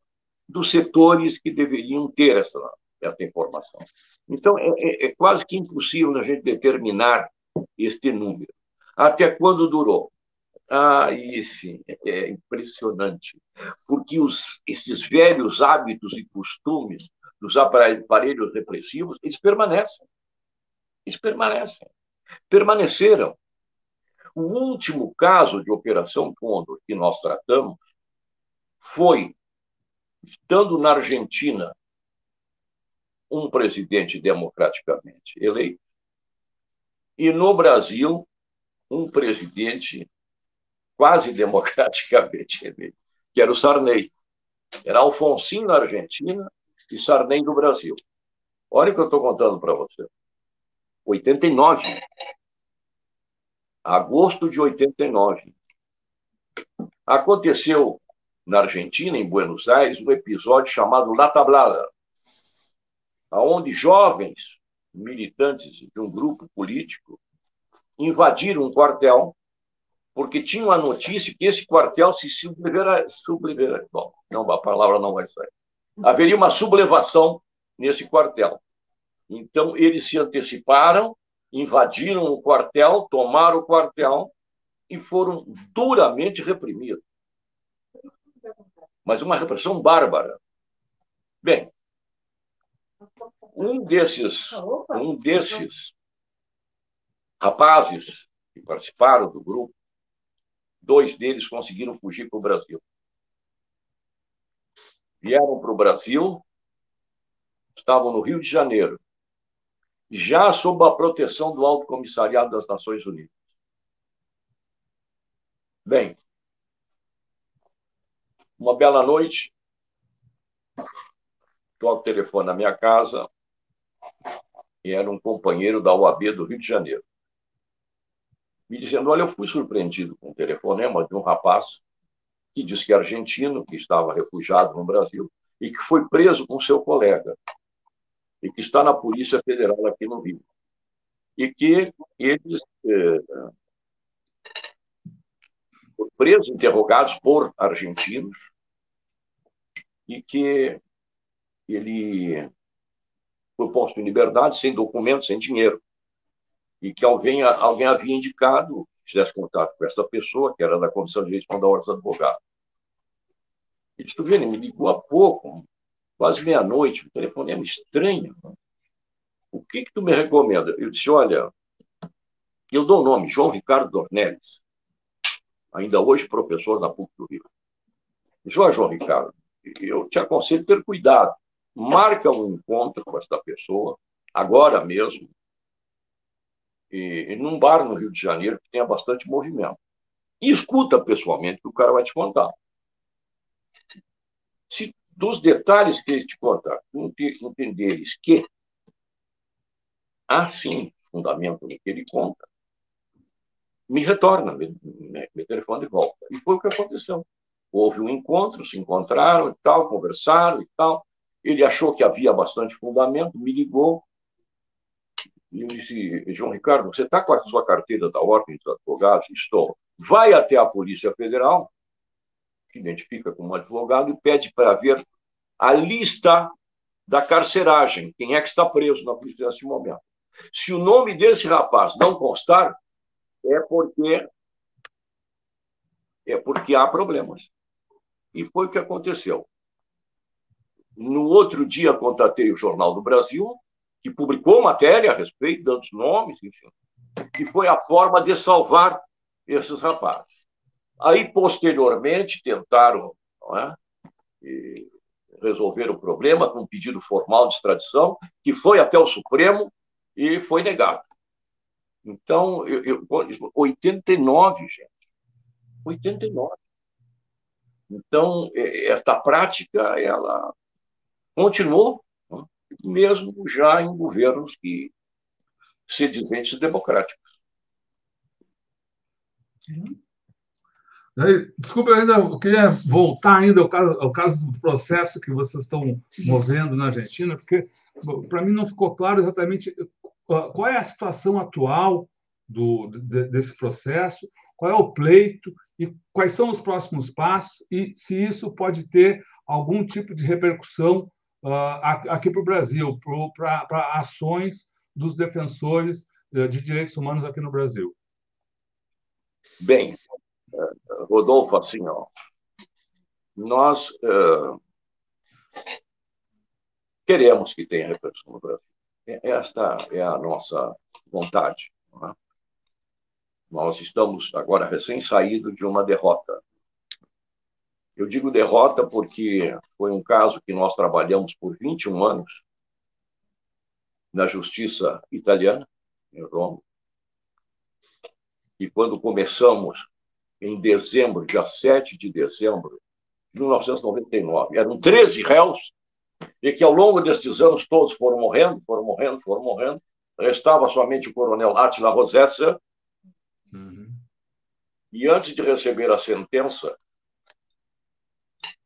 dos setores que deveriam ter essa, essa informação. Então, é, é, é quase que impossível a gente determinar este número. Até quando durou? Ah, sim, é impressionante, porque os, esses velhos hábitos e costumes dos aparelhos repressivos, eles permanecem. Eles permanecem. Permaneceram. O último caso de Operação Condor que nós tratamos foi, estando na Argentina, um presidente democraticamente eleito, e no Brasil, um presidente quase democraticamente eleito, que era o Sarney. Era Alfonsin na Argentina e Sarney no Brasil. Olha o que eu estou contando para você. 89. Agosto de 89. Aconteceu na Argentina, em Buenos Aires, um episódio chamado La Tablada, onde jovens militantes de um grupo político invadiram um quartel porque tinha uma notícia que esse quartel se sublevera, sublevera, bom, não, a palavra não vai sair. Haveria uma sublevação nesse quartel. Então, eles se anteciparam, invadiram o quartel, tomaram o quartel e foram duramente reprimidos. Mas uma repressão bárbara. Bem, um desses, um desses rapazes que participaram do grupo Dois deles conseguiram fugir para o Brasil. Vieram para o Brasil, estavam no Rio de Janeiro, já sob a proteção do Alto Comissariado das Nações Unidas. Bem, uma bela noite, toco telefone na minha casa. E era um companheiro da OAB do Rio de Janeiro. Me dizendo: Olha, eu fui surpreendido com um telefonema de um rapaz que disse que é argentino, que estava refugiado no Brasil e que foi preso com seu colega e que está na Polícia Federal aqui no Rio. E que eles eh, foram presos, interrogados por argentinos e que ele foi posto em liberdade sem documento, sem dinheiro e que alguém, alguém havia indicado que fizesse contato com essa pessoa, que era da Comissão de Direitos da Ordem dos Advogados. Ele me ligou há pouco, quase meia-noite, o telefone é estranho. O que que tu me recomenda? Eu disse, olha, eu dou o nome, João Ricardo Dornelles, ainda hoje professor na PUC do Rio. Disse, olha, João Ricardo, eu te aconselho ter cuidado. Marca um encontro com esta pessoa, agora mesmo, e, num bar no Rio de Janeiro que tenha bastante movimento. E escuta pessoalmente o que o cara vai te contar. Se dos detalhes que ele te contar, entenderes que há sim fundamento no que ele conta, me retorna, me, me, me telefone de volta. E foi o que aconteceu. Houve um encontro, se encontraram e tal, conversaram e tal. Ele achou que havia bastante fundamento, me ligou, e disse, João Ricardo, você está com a sua carteira da Ordem dos Advogados? Estou. Vai até a Polícia Federal, que identifica como advogado, e pede para ver a lista da carceragem, quem é que está preso na polícia nesse momento. Se o nome desse rapaz não constar, é porque é porque há problemas. E foi o que aconteceu. No outro dia, contatei o Jornal do Brasil, que publicou matéria a respeito, dando os nomes, enfim, que foi a forma de salvar esses rapazes. Aí, posteriormente, tentaram é, resolver o problema com um pedido formal de extradição, que foi até o Supremo e foi negado. Então, eu, eu, 89, gente. 89. Então, esta prática, ela continuou mesmo já em governos que se dizem democráticos. Desculpa, eu ainda queria voltar ainda ao caso, ao caso do processo que vocês estão movendo na Argentina, porque para mim não ficou claro exatamente qual é a situação atual do, desse processo, qual é o pleito e quais são os próximos passos e se isso pode ter algum tipo de repercussão uh, aqui para o Brasil, para ações dos defensores uh, de direitos humanos aqui no Brasil? Bem, Rodolfo, assim, ó, nós uh, queremos que tenha repercussão no Brasil. Esta é a nossa vontade. É? Nós estamos agora recém-saído de uma derrota eu digo derrota porque foi um caso que nós trabalhamos por 21 anos na justiça italiana, em Roma. E quando começamos, em dezembro, dia 7 de dezembro de 1999, eram 13 réus, e que ao longo destes anos todos foram morrendo, foram morrendo, foram morrendo. Restava somente o coronel Attila Rosessa. Uhum. E antes de receber a sentença,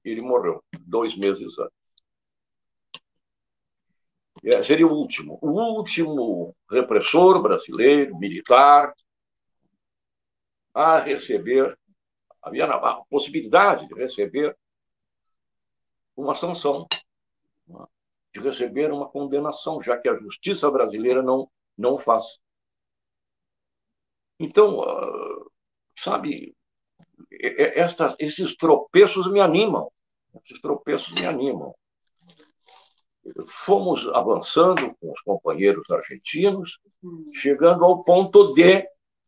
ele morreu dois meses antes. É, seria o último, o último repressor brasileiro, militar, a receber, havia a possibilidade de receber uma sanção, de receber uma condenação, já que a justiça brasileira não, não faz. Então, ah, sabe, estas, esses tropeços me animam. Esses tropeços me animam. Fomos avançando com os companheiros argentinos, chegando ao ponto de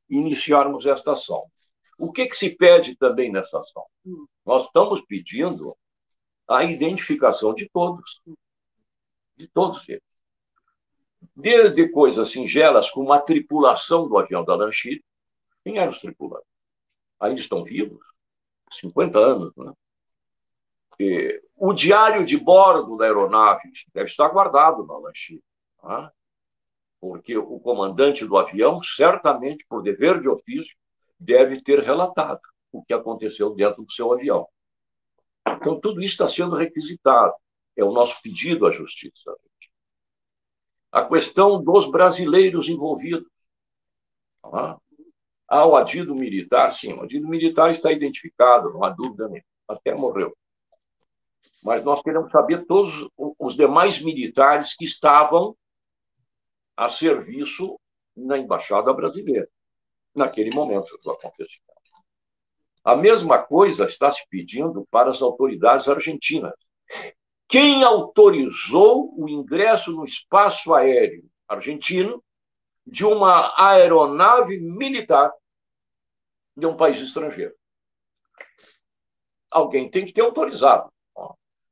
iniciarmos esta ação. O que, que se pede também nessa ação? Nós estamos pedindo a identificação de todos, de todos eles. Desde coisas singelas, como a tripulação do avião da Lanchita. Quem eram os tripulantes? Ainda estão vivos? 50 anos, né? o diário de bordo da aeronave deve estar guardado na lanchita, tá? Porque o comandante do avião, certamente, por dever de ofício, deve ter relatado o que aconteceu dentro do seu avião. Então, tudo isso está sendo requisitado. É o nosso pedido à justiça. A questão dos brasileiros envolvidos. Tá? Ah, o adido militar, sim, o adido militar está identificado, não há dúvida nenhuma. Até morreu mas nós queremos saber todos os demais militares que estavam a serviço na embaixada brasileira naquele momento do acontecimento. A mesma coisa está se pedindo para as autoridades argentinas. Quem autorizou o ingresso no espaço aéreo argentino de uma aeronave militar de um país estrangeiro? Alguém tem que ter autorizado.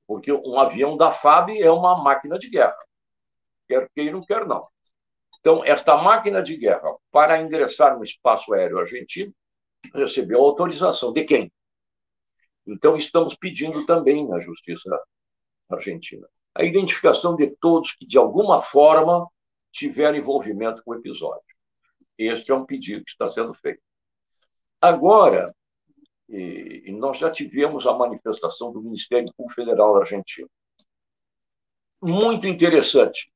Porque um avião da FAB é uma máquina de guerra. Quer queira, não quer não. Então, esta máquina de guerra, para ingressar no espaço aéreo argentino, recebeu autorização de quem? Então, estamos pedindo também na Justiça Argentina a identificação de todos que, de alguma forma, tiveram envolvimento com o episódio. Este é um pedido que está sendo feito. Agora, e nós já tivemos a manifestação do Ministério Público Federal argentino. Muito interessante.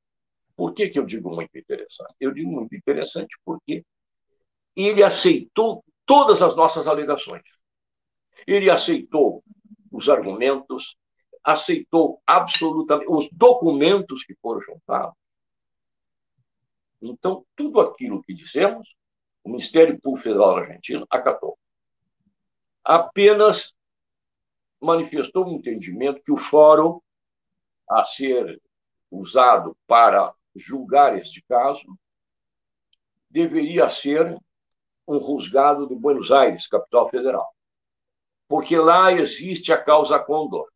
Por que, que eu digo muito interessante? Eu digo muito interessante porque ele aceitou todas as nossas alegações. Ele aceitou os argumentos, aceitou absolutamente os documentos que foram juntados. Então, tudo aquilo que dissemos, o Ministério Público Federal argentino acatou apenas manifestou um entendimento que o fórum a ser usado para julgar este caso deveria ser um juzgado de Buenos Aires, capital federal. Porque lá existe a causa Condor.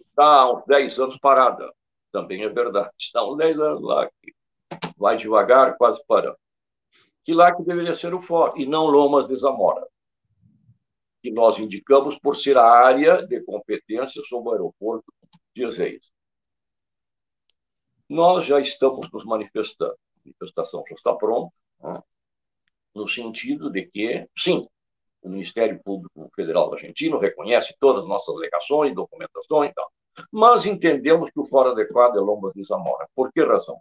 Está há uns 10 anos parada. Também é verdade. Está uns 10 anos lá. Vai devagar, quase parando. Que lá que deveria ser o fórum, e não Lomas de Zamora que nós indicamos por ser a área de competência sobre o aeroporto de Ezeias. Nós já estamos nos manifestando. A manifestação já está pronta, né? no sentido de que, sim, o Ministério Público Federal argentino reconhece todas as nossas alegações, documentações e tal, mas entendemos que o fórum adequado é Lombas de Zamora. Por que razão?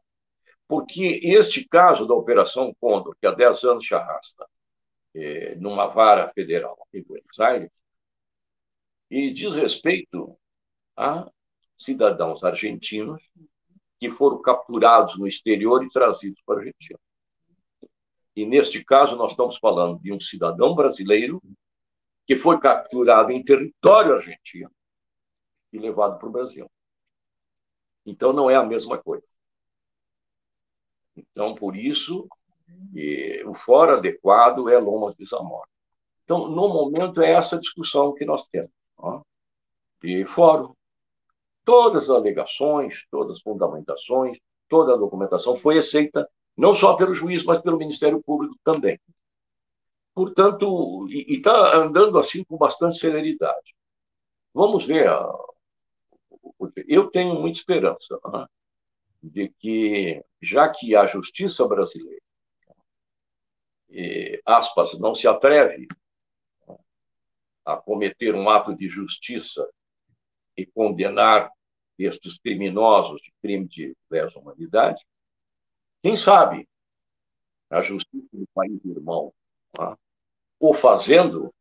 Porque este caso da Operação Condor, que há 10 anos se arrasta, é, numa vara federal em Buenos Aires, e diz respeito a cidadãos argentinos que foram capturados no exterior e trazidos para a Argentina. E neste caso, nós estamos falando de um cidadão brasileiro que foi capturado em território argentino e levado para o Brasil. Então, não é a mesma coisa. Então, por isso, o fora adequado é Lomas de Zamora. Então, no momento, é essa discussão que nós temos. Ó. E fórum. Todas as alegações, todas as fundamentações, toda a documentação foi aceita, não só pelo juiz, mas pelo Ministério Público também. Portanto, e está andando assim com bastante celeridade. Vamos ver. Eu tenho muita esperança né, de que, já que a justiça brasileira aspas, não se atreve a cometer um ato de justiça e condenar estes criminosos de crime de lesa humanidade, quem sabe a justiça do país irmão, tá? ou fazendo,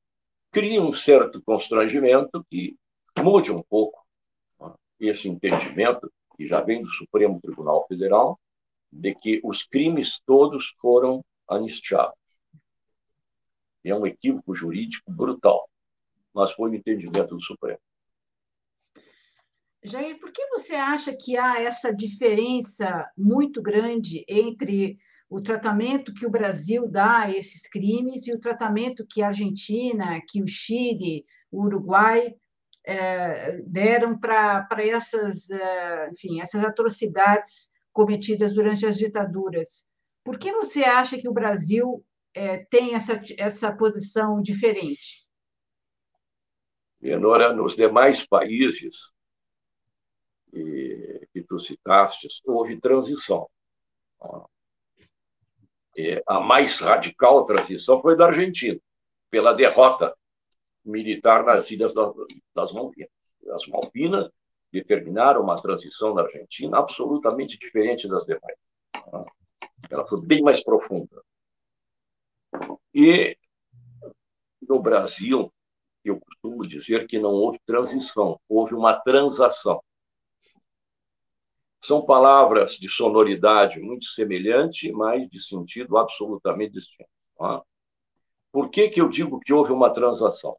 cria um certo constrangimento que mude um pouco tá? esse entendimento, que já vem do Supremo Tribunal Federal, de que os crimes todos foram anistiados é um equívoco jurídico brutal, mas foi o entendimento do Supremo. Jair, por que você acha que há essa diferença muito grande entre o tratamento que o Brasil dá a esses crimes e o tratamento que a Argentina, que o Chile, o Uruguai é, deram para essas, é, enfim, essas atrocidades cometidas durante as ditaduras? Por que você acha que o Brasil é, tem essa, essa posição diferente? Leonora, nos demais países e, que tu citaste, houve transição. E a mais radical transição foi da Argentina, pela derrota militar nas Ilhas das Malvinas. As Malvinas determinaram uma transição na Argentina absolutamente diferente das demais. Ela foi bem mais profunda. E no Brasil, eu costumo dizer que não houve transição, houve uma transação. São palavras de sonoridade muito semelhante, mas de sentido absolutamente distinto. É? Por que, que eu digo que houve uma transação?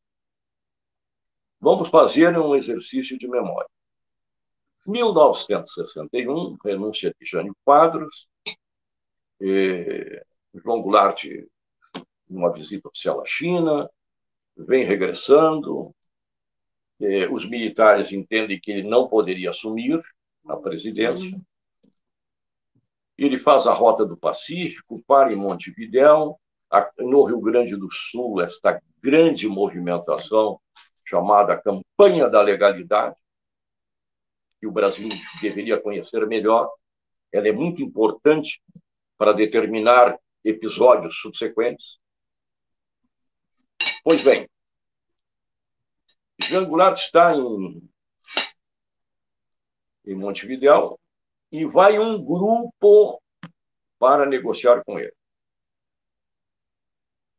Vamos fazer um exercício de memória. 1961, renúncia de Jânio Quadros, João Goulart numa visita oficial à China, vem regressando. Os militares entendem que ele não poderia assumir a presidência. Ele faz a Rota do Pacífico, para em Montevidéu, no Rio Grande do Sul, esta grande movimentação chamada Campanha da Legalidade, que o Brasil deveria conhecer melhor. Ela é muito importante para determinar episódios subsequentes. Pois bem, Jean Goulart está em, em Montevidéu e vai um grupo para negociar com ele,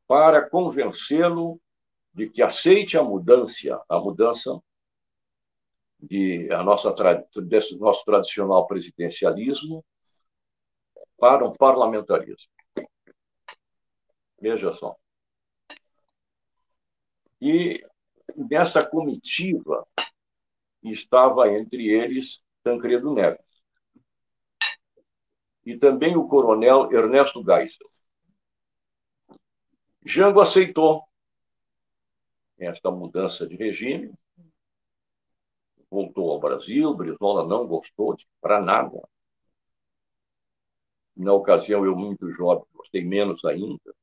para convencê-lo de que aceite a mudança, a mudança de a nossa desse nosso tradicional presidencialismo para um parlamentarismo. Veja só. E nessa comitiva estava entre eles Tancredo Neves e também o coronel Ernesto Geisel. Jango aceitou esta mudança de regime, voltou ao Brasil, Brizola não gostou para nada. Na ocasião, eu, muito jovem, gostei menos ainda.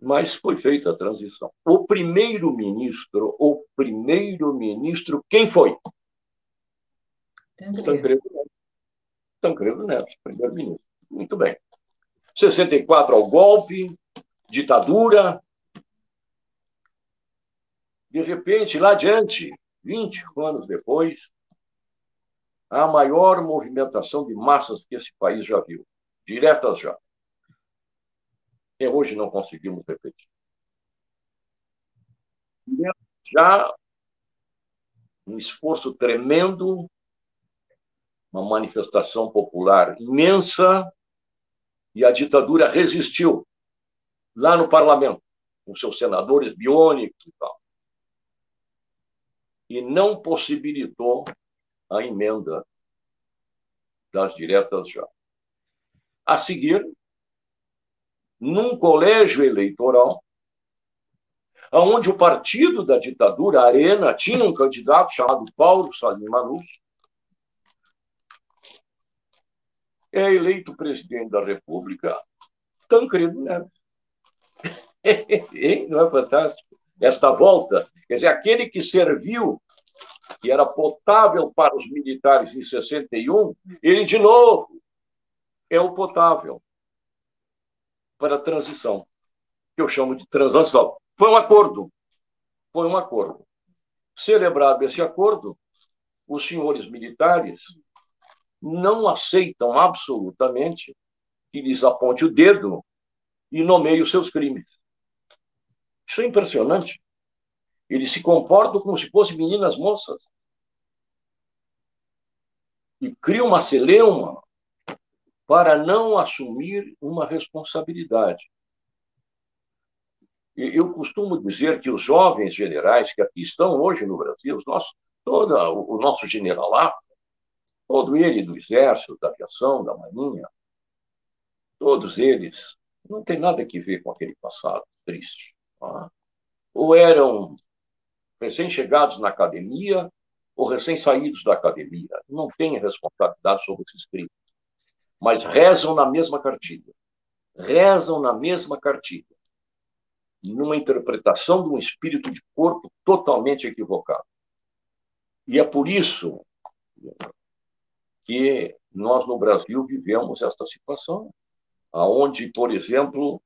Mas foi feita a transição. O primeiro-ministro, o primeiro-ministro, quem foi? Tancredo Neves. Tancredo Neves, primeiro-ministro. Muito bem. 64 ao golpe, ditadura, de repente, lá adiante, 20 anos depois, a maior movimentação de massas que esse país já viu, diretas já. E hoje não conseguimos repetir. Já um esforço tremendo, uma manifestação popular imensa, e a ditadura resistiu lá no parlamento, com seus senadores biônicos e tal e não possibilitou a emenda das diretas já. A seguir, num colégio eleitoral, onde o partido da ditadura, Arena, tinha um candidato chamado Paulo Salim Manus, é eleito presidente da República Tancredo Neves. Não é fantástico? esta volta, quer dizer, aquele que serviu, que era potável para os militares em 61, ele de novo é o potável para a transição, que eu chamo de transação. Foi um acordo. Foi um acordo. Celebrado esse acordo, os senhores militares não aceitam absolutamente que lhes aponte o dedo e nomeie os seus crimes. Isso é impressionante. Eles se comportam como se fossem meninas moças. E criam uma celeuma para não assumir uma responsabilidade. Eu costumo dizer que os jovens generais que aqui estão hoje no Brasil, os nossos, todo o nosso generalato, todo ele do Exército, da Aviação, da Marinha, todos eles não tem nada a ver com aquele passado triste. Tá? ou eram recém-chegados na academia ou recém-saídos da academia. Não têm responsabilidade sobre esses crimes. Mas rezam na mesma cartilha. Rezam na mesma cartilha. Numa interpretação de um espírito de corpo totalmente equivocado. E é por isso que nós no Brasil vivemos esta situação, aonde, por exemplo,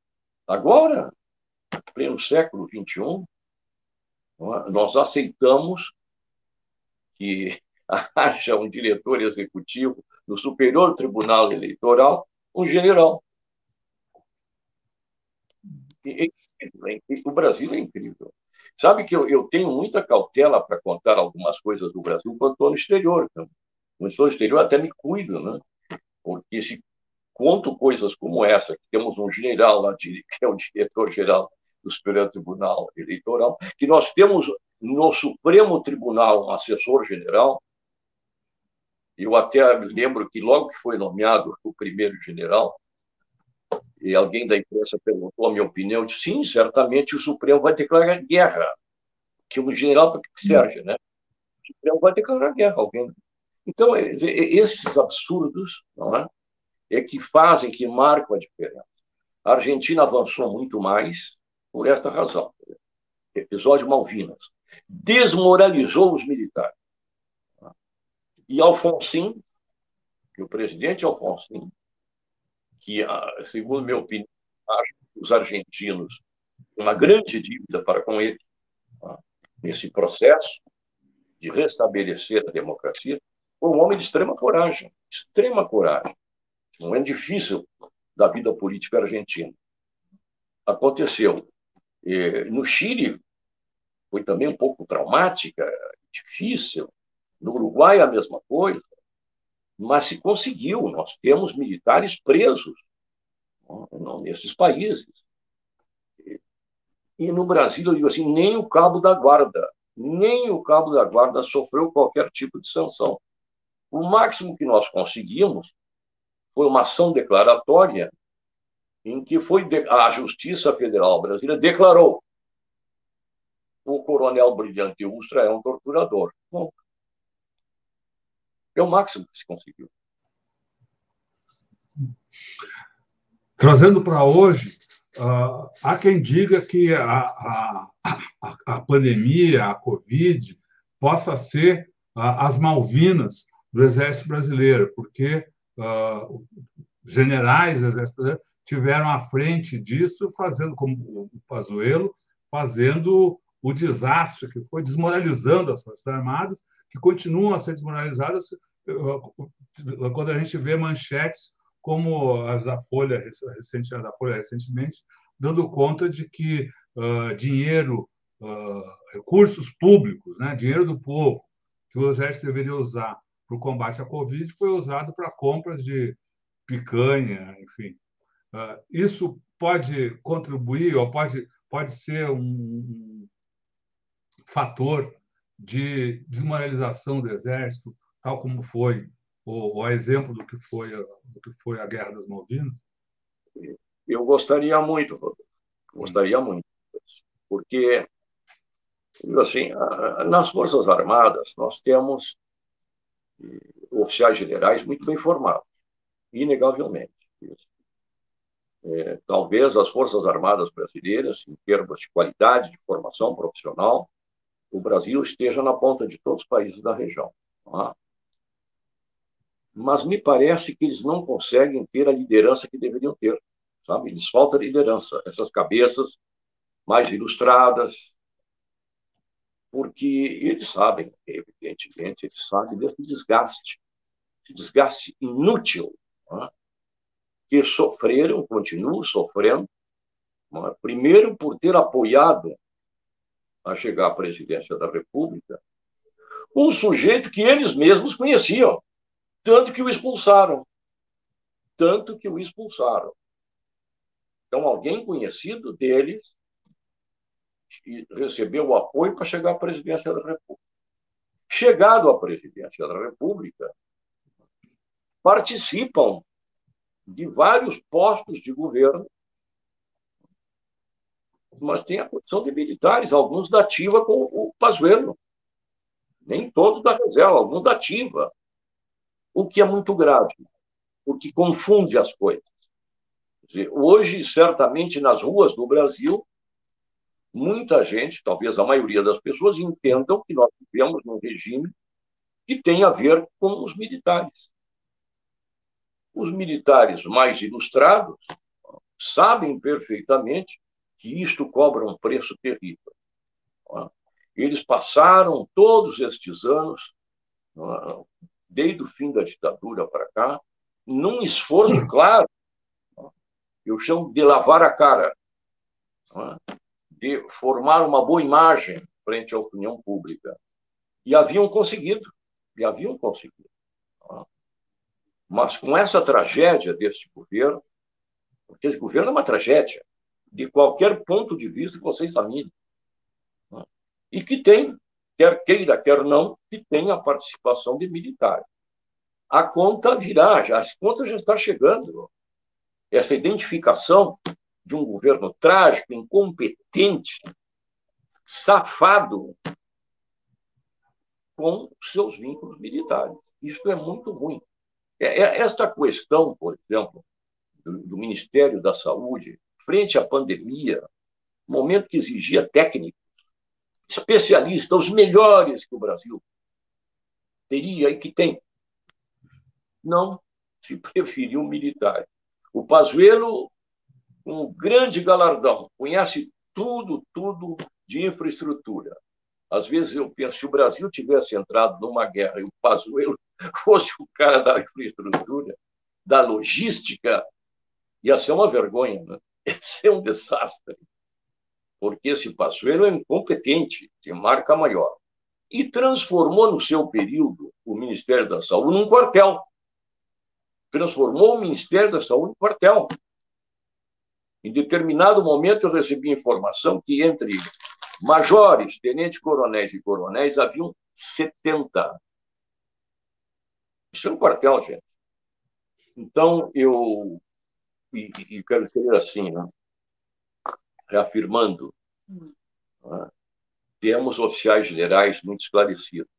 agora pleno século XXI, é? nós aceitamos que haja um diretor executivo no Superior Tribunal Eleitoral, um general. O Brasil é incrível. Sabe que eu, eu tenho muita cautela para contar algumas coisas do Brasil quando estou no exterior. Então, quando estou no exterior, até me cuido, né? Porque se conto coisas como essa, que temos um general lá, que é o diretor-geral do Superior Tribunal Eleitoral, que nós temos no Supremo Tribunal um assessor-general. Eu até lembro que logo que foi nomeado o primeiro general, e alguém da imprensa perguntou a minha opinião, eu disse, sim, certamente o Supremo vai declarar guerra. Que o general para que serve, né? O Supremo vai declarar guerra. Alguém Então, esses absurdos não é, é que fazem, que marcam a diferença. A Argentina avançou muito mais por esta razão. Episódio Malvinas. Desmoralizou os militares. E Alfonsin, que o presidente Alfonsin, que, ah, segundo minha opinião, acho que os argentinos uma grande dívida para com ele, tá? nesse processo de restabelecer a democracia, foi um homem de extrema coragem, extrema coragem. Um momento difícil da vida política argentina. Aconteceu. no Chile, foi também um pouco traumática, difícil. No Uruguai, a mesma coisa mas se conseguiu. Nós temos militares presos nesses países. E no Brasil, eu digo assim, nem o cabo da guarda, nem o cabo da guarda sofreu qualquer tipo de sanção. O máximo que nós conseguimos foi uma ação declaratória em que foi a Justiça Federal Brasileira declarou o coronel Brilhante Ustra é um torturador. Bom, é o máximo que se conseguiu. Trazendo para hoje, uh, há quem diga que a, a, a, a, pandemia, a Covid, possa ser uh, as Malvinas do Exército Brasileiro, porque uh, generais do Exército Brasileiro tiveram à frente disso, fazendo, como o Pazuello, fazendo o desastre que foi desmoralizando as Forças Armadas que continuam a ser desmoralizadas quando a gente vê manchetes como as da Folha, recente, da Folha recentemente, dando conta de que uh, dinheiro, uh, recursos públicos, né, dinheiro do povo, que o Exército deveria usar para o combate à Covid, foi usado para compras de picanha, enfim. Uh, isso pode contribuir ou pode, pode ser um fator de desmoralização do exército, tal como foi o, o exemplo do que foi a, do que foi a Guerra das Malvinas? Eu gostaria muito, gostaria muito, porque assim, nas Forças Armadas nós temos oficiais generais muito bem formados, inegavelmente. É, talvez as Forças Armadas brasileiras, em termos de qualidade de formação profissional, o Brasil esteja na ponta de todos os países da região. É? Mas me parece que eles não conseguem ter a liderança que deveriam ter, sabe? Eles falta liderança, essas cabeças mais ilustradas, porque eles sabem, evidentemente, eles sabem desse desgaste, desgaste inútil, é? que sofreram, continuam sofrendo, é? primeiro por ter apoiado a chegar à presidência da República, um sujeito que eles mesmos conheciam, tanto que o expulsaram. Tanto que o expulsaram. Então, alguém conhecido deles recebeu o apoio para chegar à presidência da República. Chegado à presidência da República, participam de vários postos de governo mas tem a condição de militares, alguns da ativa com o Pazuello. Nem todos da reserva, alguns da ativa. O que é muito grave, porque confunde as coisas. Hoje, certamente, nas ruas do Brasil, muita gente, talvez a maioria das pessoas, entendam que nós vivemos num regime que tem a ver com os militares. Os militares mais ilustrados sabem perfeitamente que isto cobra um preço terrível. Eles passaram todos estes anos, desde o fim da ditadura para cá, num esforço claro, eu chamo de lavar a cara, de formar uma boa imagem frente à opinião pública. E haviam conseguido, e haviam conseguido. Mas com essa tragédia deste governo, porque esse governo é uma tragédia, de qualquer ponto de vista que você examine. Né? E que tem, quer queira, quer não, que tem a participação de militares. A conta virá, já, as contas já estão chegando. Essa identificação de um governo trágico, incompetente, safado, com seus vínculos militares. Isto é muito ruim. É, é, esta questão, por exemplo, do, do Ministério da Saúde, frente à pandemia, momento que exigia técnicos, especialistas, os melhores que o Brasil teria e que tem. Não se preferiu militar. O Pazuello, um grande galardão, conhece tudo, tudo de infraestrutura. Às vezes eu penso, se o Brasil tivesse entrado numa guerra e o Pazuello fosse o cara da infraestrutura, da logística, ia ser uma vergonha, né? ia ser um desastre. Porque esse Pazuello é incompetente, de marca maior. E transformou no seu período o Ministério da Saúde num quartel. Transformou o Ministério da Saúde num quartel. Em determinado momento, eu recebi informação que entre majores, tenentes-coronéis e coronéis haviam 70. Isso é um quartel, gente. Então, eu e, e quero dizer assim, né? reafirmando, né? temos oficiais generais muito esclarecidos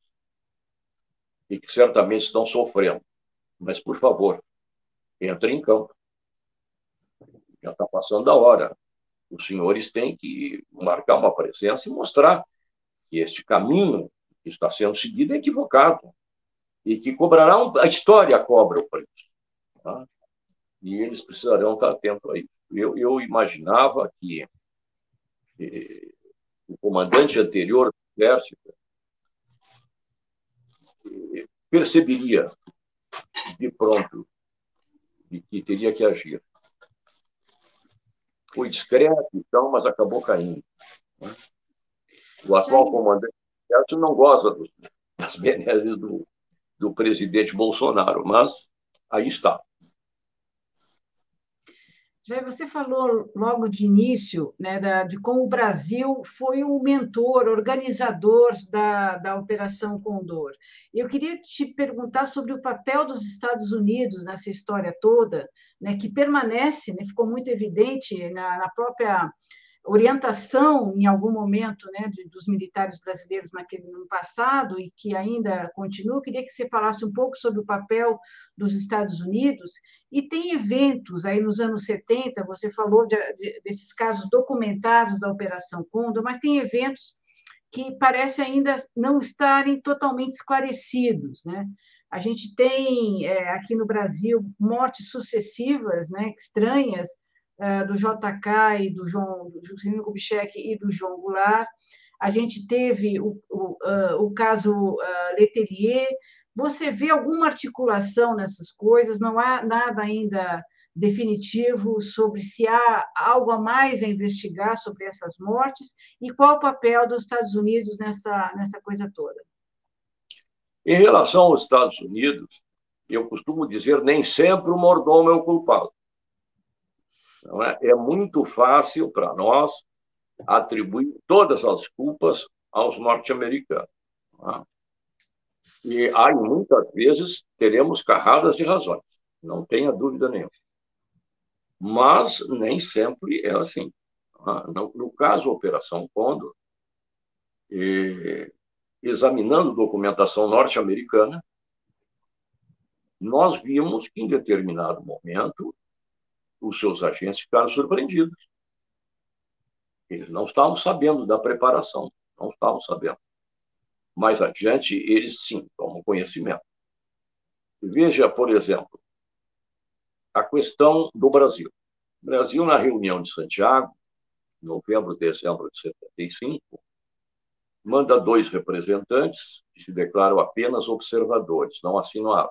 e que certamente estão sofrendo. Mas, por favor, entre em campo. Já está passando a hora. Os senhores têm que marcar uma presença e mostrar que este caminho que está sendo seguido é equivocado e que cobrará um, a história cobra o preço. Tá? E eles precisarão estar atentos a isso. Eu, eu imaginava que eh, o comandante anterior do Exército eh, perceberia de pronto de que teria que agir. Foi discreto, então, mas acabou caindo. Né? O atual comandante Exército não goza das benesses do, do presidente Bolsonaro, mas aí está. Jair, você falou logo de início né, da, de como o Brasil foi o mentor, organizador da, da Operação Condor. Eu queria te perguntar sobre o papel dos Estados Unidos nessa história toda, né, que permanece, né, ficou muito evidente na, na própria orientação em algum momento né, de, dos militares brasileiros naquele ano passado e que ainda continua. Eu queria que você falasse um pouco sobre o papel dos Estados Unidos e tem eventos aí nos anos 70, você falou de, de, desses casos documentados da Operação Condor, mas tem eventos que parece ainda não estarem totalmente esclarecidos, né? A gente tem é, aqui no Brasil mortes sucessivas, né, estranhas, do JK e do João, do Juscelino Kubitschek e do João Goulart. A gente teve o, o, uh, o caso uh, Letellier. Você vê alguma articulação nessas coisas? Não há nada ainda definitivo sobre se há algo a mais a investigar sobre essas mortes e qual o papel dos Estados Unidos nessa, nessa coisa toda. Em relação aos Estados Unidos, eu costumo dizer nem sempre o mordomo é o culpado. É? é muito fácil para nós atribuir todas as culpas aos norte-americanos. É? E aí, muitas vezes, teremos carradas de razões, não tenha dúvida nenhuma. Mas nem sempre é assim. É? No, caso Operação Condor, examinando documentação norte-americana, nós vimos que, em determinado momento, os seus agentes ficaram surpreendidos. Eles não estavam sabendo da preparação, não estavam sabendo. Mais adiante, eles sim tomam conhecimento. Veja, por exemplo, a questão do Brasil. O Brasil, na reunião de Santiago, novembro, dezembro de 75, manda dois representantes que se declaram apenas observadores, não assinam.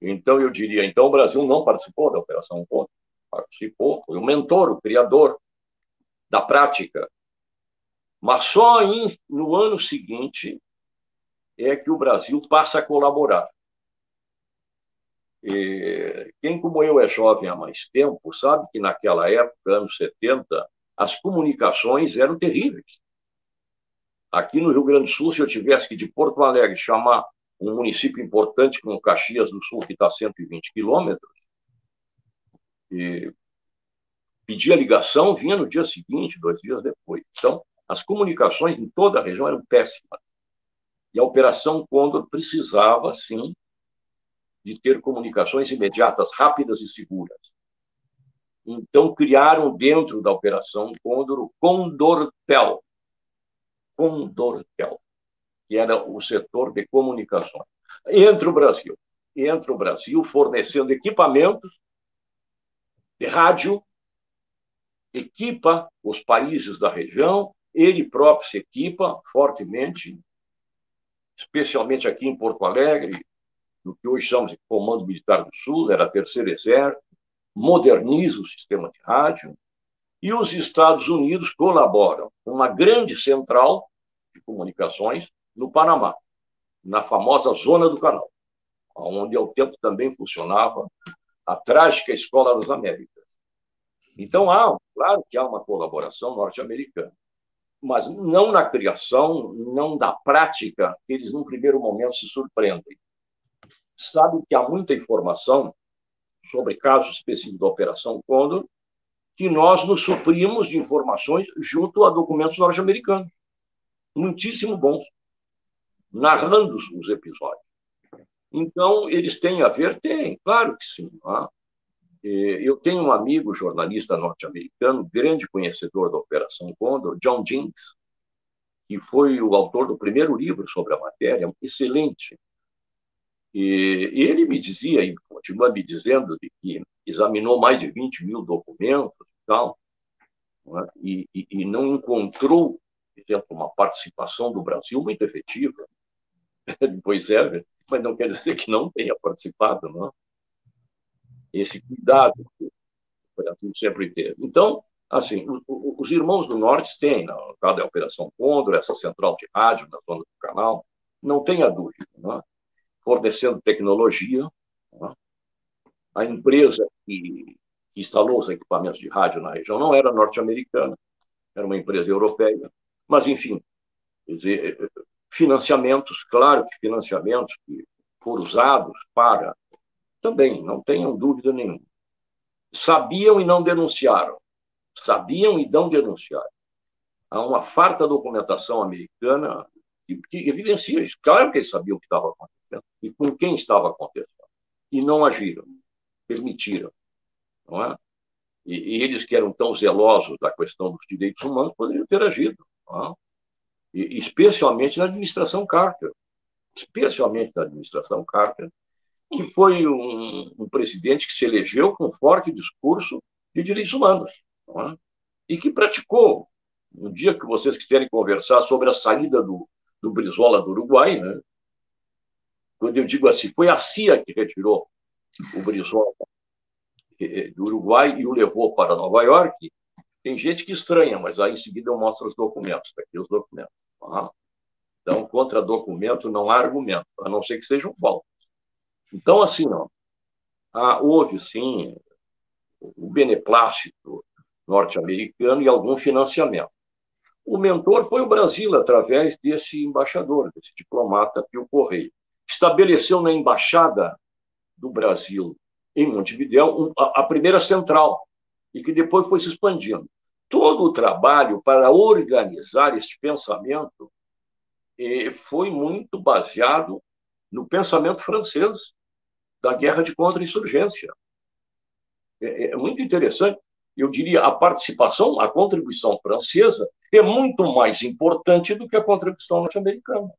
Então, eu diria, então o Brasil não participou da Operação Encontro. Participou, foi o mentor, o criador da prática. Mas só em, no ano seguinte é que o Brasil passa a colaborar. E quem, como eu, é jovem há mais tempo, sabe que naquela época, anos 70, as comunicações eram terríveis. Aqui no Rio Grande do Sul, se eu tivesse que de Porto Alegre chamar um município importante como Caxias do Sul, que está a 120 quilômetros, pedia ligação, vinha no dia seguinte, dois dias depois. Então, as comunicações em toda a região eram péssimas. E a Operação Condor precisava, sim, de ter comunicações imediatas, rápidas e seguras. Então, criaram dentro da Operação Condor o Condortel. Condortel, que era o setor de comunicações. Entra o Brasil. Entra o Brasil fornecendo equipamentos de rádio, equipa os países da região, ele próprio se equipa fortemente, especialmente aqui em Porto Alegre, no que hoje chamamos de Comando Militar do Sul, era Terceiro Exército, moderniza o sistema de rádio, e os Estados Unidos colaboram com uma grande central de comunicações no Panamá, na famosa Zona do Canal, onde ao tempo também funcionava a trágica Escola das Américas. Então, há, claro que há uma colaboração norte-americana, mas não na criação, não da prática, eles, num primeiro momento, se surpreendem. Sabe que há muita informação sobre casos específicos da Operação Condor, que nós nos suprimos de informações junto a documentos norte-americanos, muitíssimo bons, narrando os episódios. Então, eles têm a ver? Tem, claro que sim. Tá? Eu tenho um amigo jornalista norte-americano, grande conhecedor da Operação Condor, John Jinks, que foi o autor do primeiro livro sobre a matéria, excelente. E ele me dizia, e continua me dizendo, de que examinou mais de 20 mil documentos e tal, né? e, e, e não encontrou, por exemplo, uma participação do Brasil muito efetiva. pois é, mas não quer dizer que não tenha participado, não? Esse cuidado que o Brasil sempre teve. Então, assim, os irmãos do Norte têm, no caso da Operação Condor, essa central de rádio na zona do canal, não tenha dúvida, não? fornecendo tecnologia. Não? A empresa que, instalou os equipamentos de rádio na região não era norte-americana, era uma empresa europeia, mas, enfim, dizer, Financiamentos, claro que financiamentos que foram usados para. Também, não tenham dúvida nenhuma. Sabiam e não denunciaram. Sabiam e não denunciaram. Há uma farta documentação americana que, que evidencia isso. Claro que eles sabiam o que estava acontecendo e com quem estava acontecendo. E não agiram, permitiram. Não é? E, e, eles que eram tão zelosos da questão dos direitos humanos poderiam ter agido. Não é? Especialmente na administração Carter, especialmente na administração Carter, que foi um, um presidente que se elegeu com um forte discurso de direitos humanos, é? e que praticou. No dia que vocês quiserem conversar sobre a saída do, do Brizola do Uruguai, né? quando eu digo assim, foi a CIA que retirou o Brizola eh, do Uruguai e o levou para Nova York, tem gente que estranha, mas aí em seguida eu mostro os documentos, tá aqui os documentos. Tá? Então, contra documento não há argumento, a não ser que sejam falsos. Então, assim, houve sim o beneplácito norte-americano e algum financiamento. O mentor foi o Brasil, através desse embaixador, desse diplomata Pio Correia. Estabeleceu na embaixada do Brasil em Montevideo a primeira central, e que depois foi se expandindo. Todo o trabalho para organizar este pensamento eh, foi muito baseado no pensamento francês da guerra de contra-insurgência. É, é muito interessante. Eu diria a participação, a contribuição francesa é muito mais importante do que a contribuição norte-americana.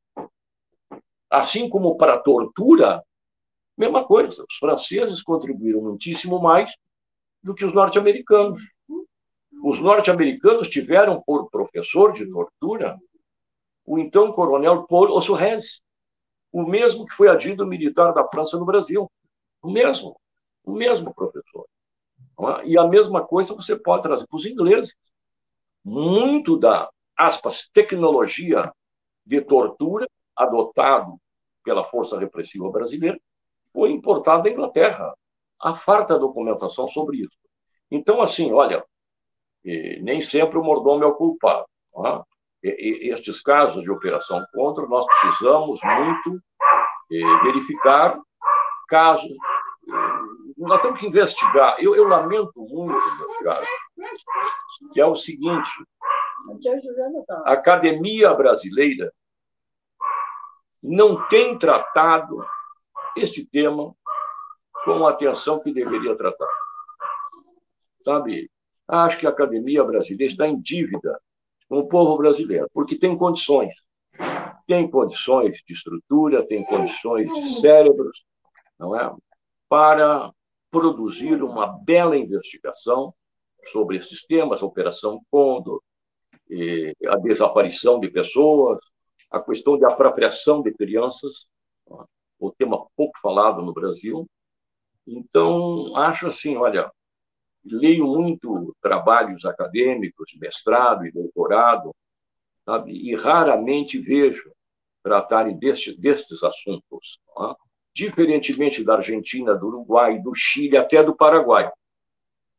Assim como para a tortura, mesma coisa. Os franceses contribuíram muitíssimo mais do que os norte-americanos. Os norte-americanos tiveram por professor de tortura o então coronel Paul Ossurrez, o mesmo que foi adido militar da França no Brasil. O mesmo, o mesmo professor. É? E a mesma coisa você pode trazer para os ingleses. Muito da, aspas, tecnologia de tortura adotado pela força repressiva brasileira foi importado da Inglaterra há farta documentação sobre isso. Então, assim, olha, nem sempre o mordomo é o culpado. Tá? Estes casos de operação contra, nós precisamos muito verificar casos. Nós temos que investigar. Eu, eu lamento muito, meus caros, que é o seguinte: a Academia Brasileira não tem tratado este tema com a atenção que deveria tratar. Sabe, acho que a academia brasileira está em dívida com o povo brasileiro, porque tem condições. Tem condições de estrutura, tem condições de cérebros, não é? Para produzir uma bela investigação sobre esses temas, a Operação Condor, a desaparição de pessoas, a questão de apropriação de crianças, o tema pouco falado no Brasil. Então, acho assim, olha, leio muito trabalhos acadêmicos, mestrado e doutorado, sabe? e raramente vejo tratarem deste, destes assuntos, é? diferentemente da Argentina, do Uruguai, do Chile, até do Paraguai,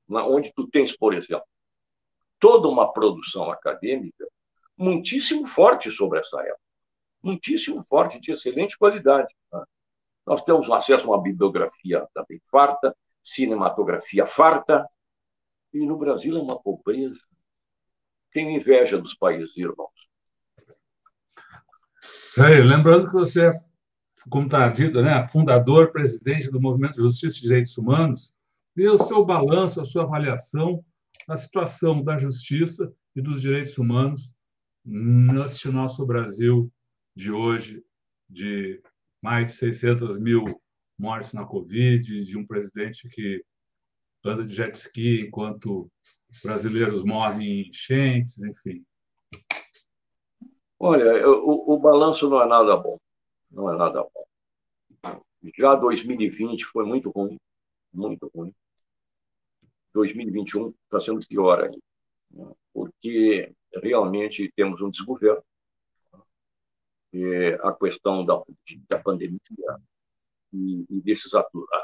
onde tu tens, por exemplo, toda uma produção acadêmica muitíssimo forte sobre essa época, muitíssimo forte, de excelente qualidade. Tá? Nós temos acesso a uma bibliografia também farta, cinematografia farta, e no Brasil é uma pobreza. Tenho inveja dos países irmãos. É, lembrando que você é, como está dito, né, fundador, presidente do Movimento Justiça e Direitos Humanos, dê o seu balanço, a sua avaliação da situação da justiça e dos direitos humanos neste nosso Brasil de hoje, de mais de 600 mil mortes na Covid, de um presidente que anda de jet ski enquanto brasileiros morrem em enchentes, enfim. Olha, o, o balanço não é nada bom. Não é nada bom. Já 2020 foi muito ruim, muito ruim. 2021 está sendo pior ainda, né? porque realmente temos um desgoverno. É, a questão da, da pandemia e, e desses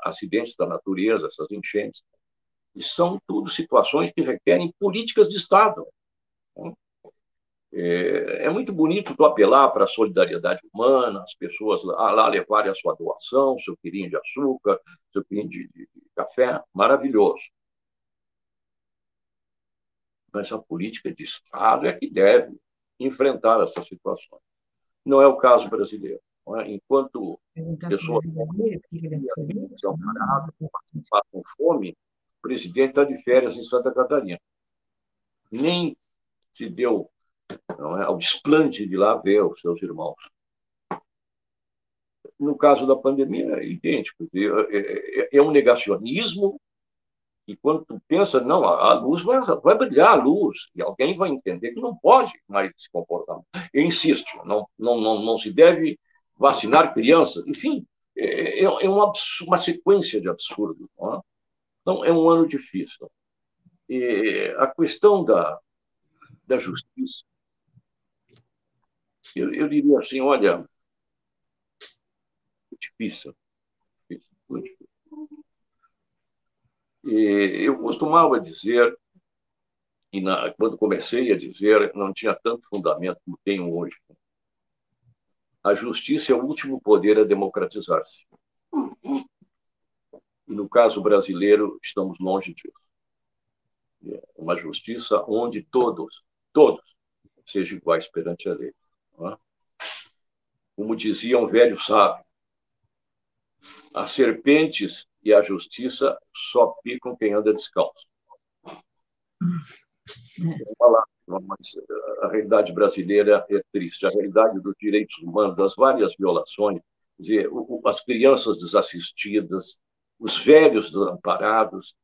acidentes da natureza, essas enchentes, e são tudo situações que requerem políticas de Estado. Né? É, é muito bonito tu apelar para a solidariedade humana, as pessoas lá, lá levarem a sua doação, seu quilinho de açúcar, seu quilinho de, de, de café, maravilhoso mas a política de Estado é que deve enfrentar essas situações. Não é o caso brasileiro. É? Enquanto pessoas estão paradas, passam fome, o presidente está de férias em Santa Catarina. Nem se deu não é, ao desplante de lá ver os seus irmãos. No caso da pandemia, é idêntico. É, é, é um negacionismo e quando tu pensa, não, a, luz vai, vai brilhar a luz, e alguém vai entender que não pode mais se comportar. Eu insisto, não, não, não, não se deve vacinar crianças, enfim, é, é, é uma, uma sequência de absurdos. É? Então, é um ano difícil. E a questão da, da justiça, eu, eu diria assim, olha, é difícil, difícil, muito. E eu costumava dizer, e na, quando comecei a dizer, não tinha tanto fundamento como tenho hoje. A justiça é o último poder a democratizar-se. E no caso brasileiro, estamos longe disso. É uma justiça onde todos, todos, sejam iguais perante a lei. É? Como dizia um velho sábio, as serpentes e a justiça só picam quem anda descalço. Mas a realidade brasileira é triste. A realidade dos direitos humanos, das várias violações, dizer, as crianças desassistidas, os velhos desamparados.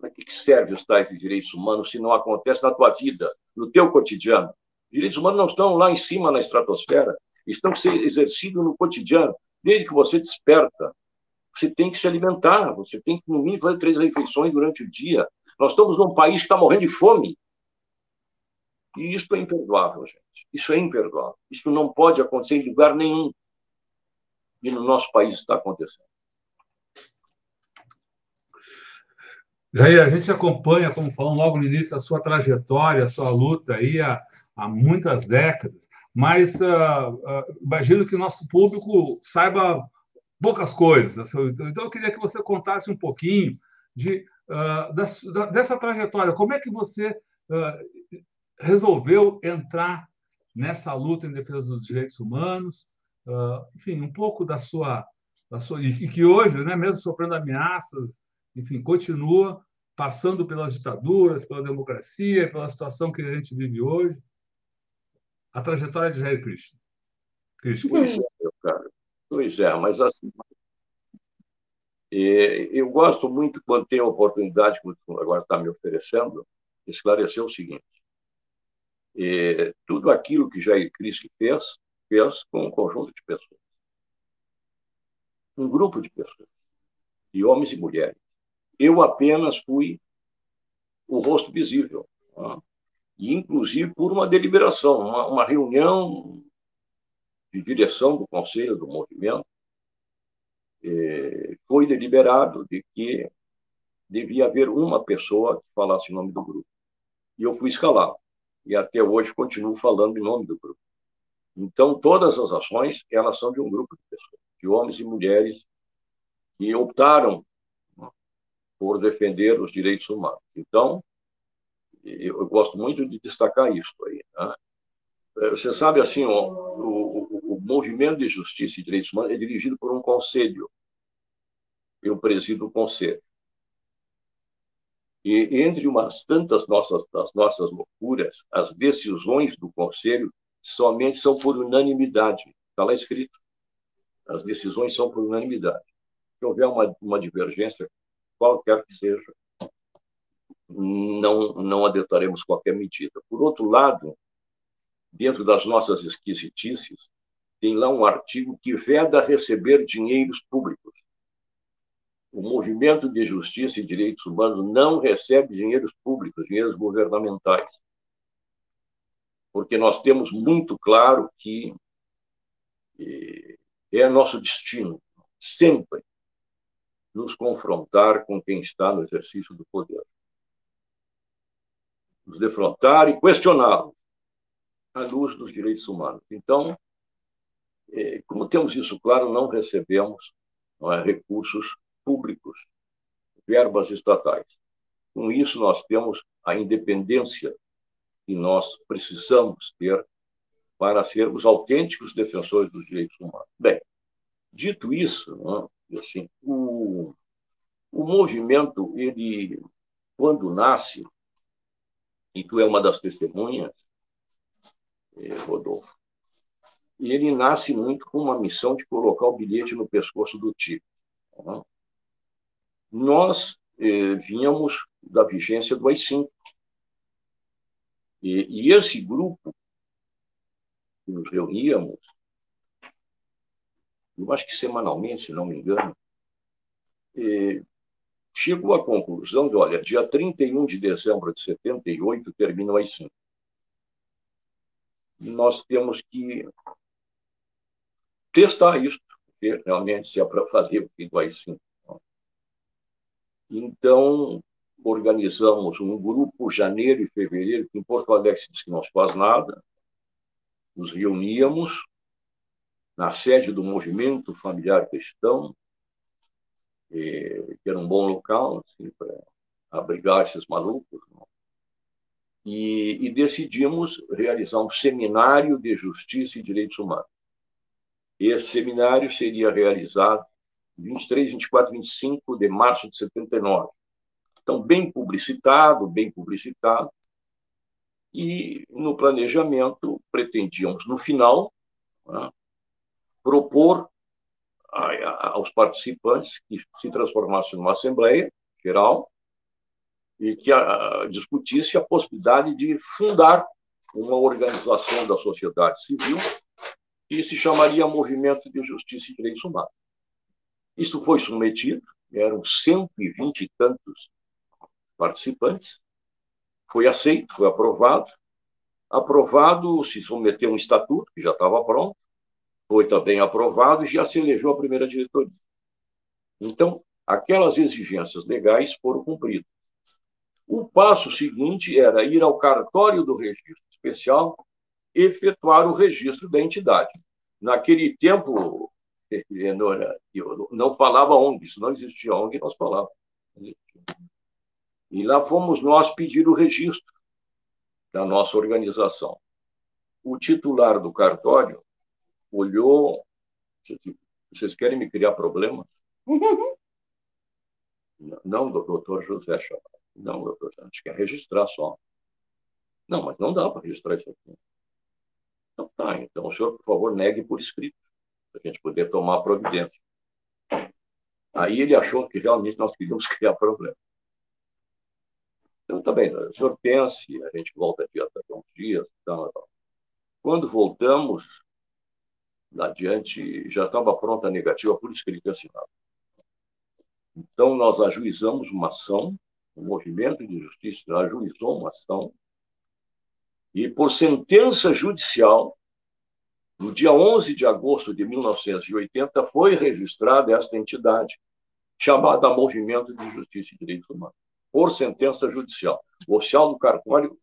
Para que serve os tais direitos humanos se não acontece na tua vida, no teu cotidiano? Os direitos humanos não estão lá em cima na estratosfera, estão sendo exercidos no cotidiano, desde que você desperta, você tem que se alimentar, você tem que, no mínimo, fazer três refeições durante o dia. Nós estamos num país que está morrendo de fome. E isso é imperdoável, gente. Isso é imperdoável. Isso não pode acontecer em lugar nenhum. E no nosso país está acontecendo. Jair, a gente acompanha, como falamos logo no início, a sua trajetória, a sua luta aí há, há muitas décadas, mas uh, uh, imagino que o nosso público saiba poucas coisas. Então, eu queria que você contasse um pouquinho de, uh, da, dessa trajetória. Como é que você uh, resolveu entrar nessa luta em defesa dos direitos humanos? enfim, um pouco da sua, da sua e que hoje, né, mesmo sofrendo ameaças, enfim, continua passando pelas ditaduras, pela democracia, pela situação que a gente vive hoje. A trajetória de Jair Krishna. Krishna. É, meu cara. Pois é, mas assim, eu gosto muito, quando tenho a oportunidade, como agora está me oferecendo, esclarecer o seguinte: tudo aquilo que Jair Cristo fez, fez com um conjunto de pessoas. Um grupo de pessoas, de homens e mulheres. Eu apenas fui o rosto visível. Né? E, inclusive, por uma deliberação, uma, uma reunião de direção do Conselho do Movimento, eh, foi deliberado de que devia haver uma pessoa que falasse em nome do grupo. E eu fui escalado. E até hoje continuo falando em nome do grupo. Então, todas as ações, elas são de um grupo de pessoas, de homens e mulheres que optaram por defender os direitos humanos. Então, eu, gosto muito de destacar isso aí. Né? Você sabe, assim, o, o, o, movimento de justiça e direitos humanos é dirigido por um conselho. Eu presido o conselho. E entre umas tantas nossas, das nossas loucuras, as decisões do conselho somente são por unanimidade. Está lá escrito. As decisões são por unanimidade. Se houver uma, uma divergência, qualquer que seja, não, não adotaremos qualquer medida. Por outro lado, dentro das nossas esquisitices, tem lá um artigo que veda receber dinheiros públicos. O movimento de justiça e direitos humanos não recebe dinheiros públicos, dinheiros governamentais. Porque nós temos muito claro que é nosso destino, sempre, nos confrontar com quem está no exercício do poder. Nos defrontar e questioná-lo à luz dos direitos humanos. Então, como temos isso claro, não recebemos não é, recursos públicos, verbas estatais. Com isso, nós temos a independência que nós precisamos ter para sermos autênticos defensores dos direitos humanos. Bem, dito isso, é, assim, o, o movimento, ele, quando nasce, e tu é uma das testemunhas, eh, Rodolfo, ele nasce muito com uma missão de colocar o bilhete no pescoço do tipo. Né? Nós eh, vínhamos da vigência do AI-5. E, e, esse grupo que nos reuníamos, eu acho que semanalmente, se não me engano, eh, chegou à conclusão de, olha, dia 31 de dezembro de 78 termina o AI-5. Nós temos que testar isso, porque realmente se é para fazer o que do AI-5. Então, organizamos um grupo, janeiro e fevereiro, que em Porto Alegre se diz que não se faz nada, nos reuníamos na sede do Movimento Familiar Cristão, que era um bom local assim, para abrigar esses malucos. Né? E, e, decidimos realizar um seminário de justiça e direitos humanos. Esse seminário seria realizado 23, 24, 25 de março de 79. Então, bem publicitado, bem publicitado. E no planejamento pretendíamos, no final, né, propor aos participantes que se transformasse numa Assembleia Geral e que a, discutisse a possibilidade de fundar uma organização da sociedade civil que se chamaria Movimento de Justiça e Direitos Humanos. Isso foi submetido, eram 120 e tantos participantes, foi aceito, foi aprovado. Aprovado, se submeteu um estatuto, que já estava pronto, foi também aprovado e já se elegeu a primeira diretoria. Então, aquelas exigências legais foram cumpridas. O passo seguinte era ir ao cartório do registro especial efetuar o registro da entidade. Naquele tempo, eu não falava ONG, isso não existia ONG, nós falávamos. E lá fomos nós pedir o registro da nossa organização. O titular do cartório olhou Vocês querem me criar problemas? Não, doutor José Chamado. Não, doutor, a gente quer registrar só. Não, mas não dá para registrar isso aqui. Então tá, então o senhor, por favor, negue por escrito, para a gente poder tomar providência. Aí ele achou que realmente nós queríamos criar problema. Então, tá bem, o senhor pense, a gente volta aqui até uns dias. Tá, tá. Quando voltamos, adiante, já estava pronta a negativa, por tinha assinado. Então, nós ajuizamos uma ação, o movimento de justiça ajuizou uma ação, e por sentença judicial, no dia 11 de agosto de 1980, foi registrada esta entidade, chamada Movimento de Justiça e Direitos Humanos, por sentença judicial. O oficial do cartório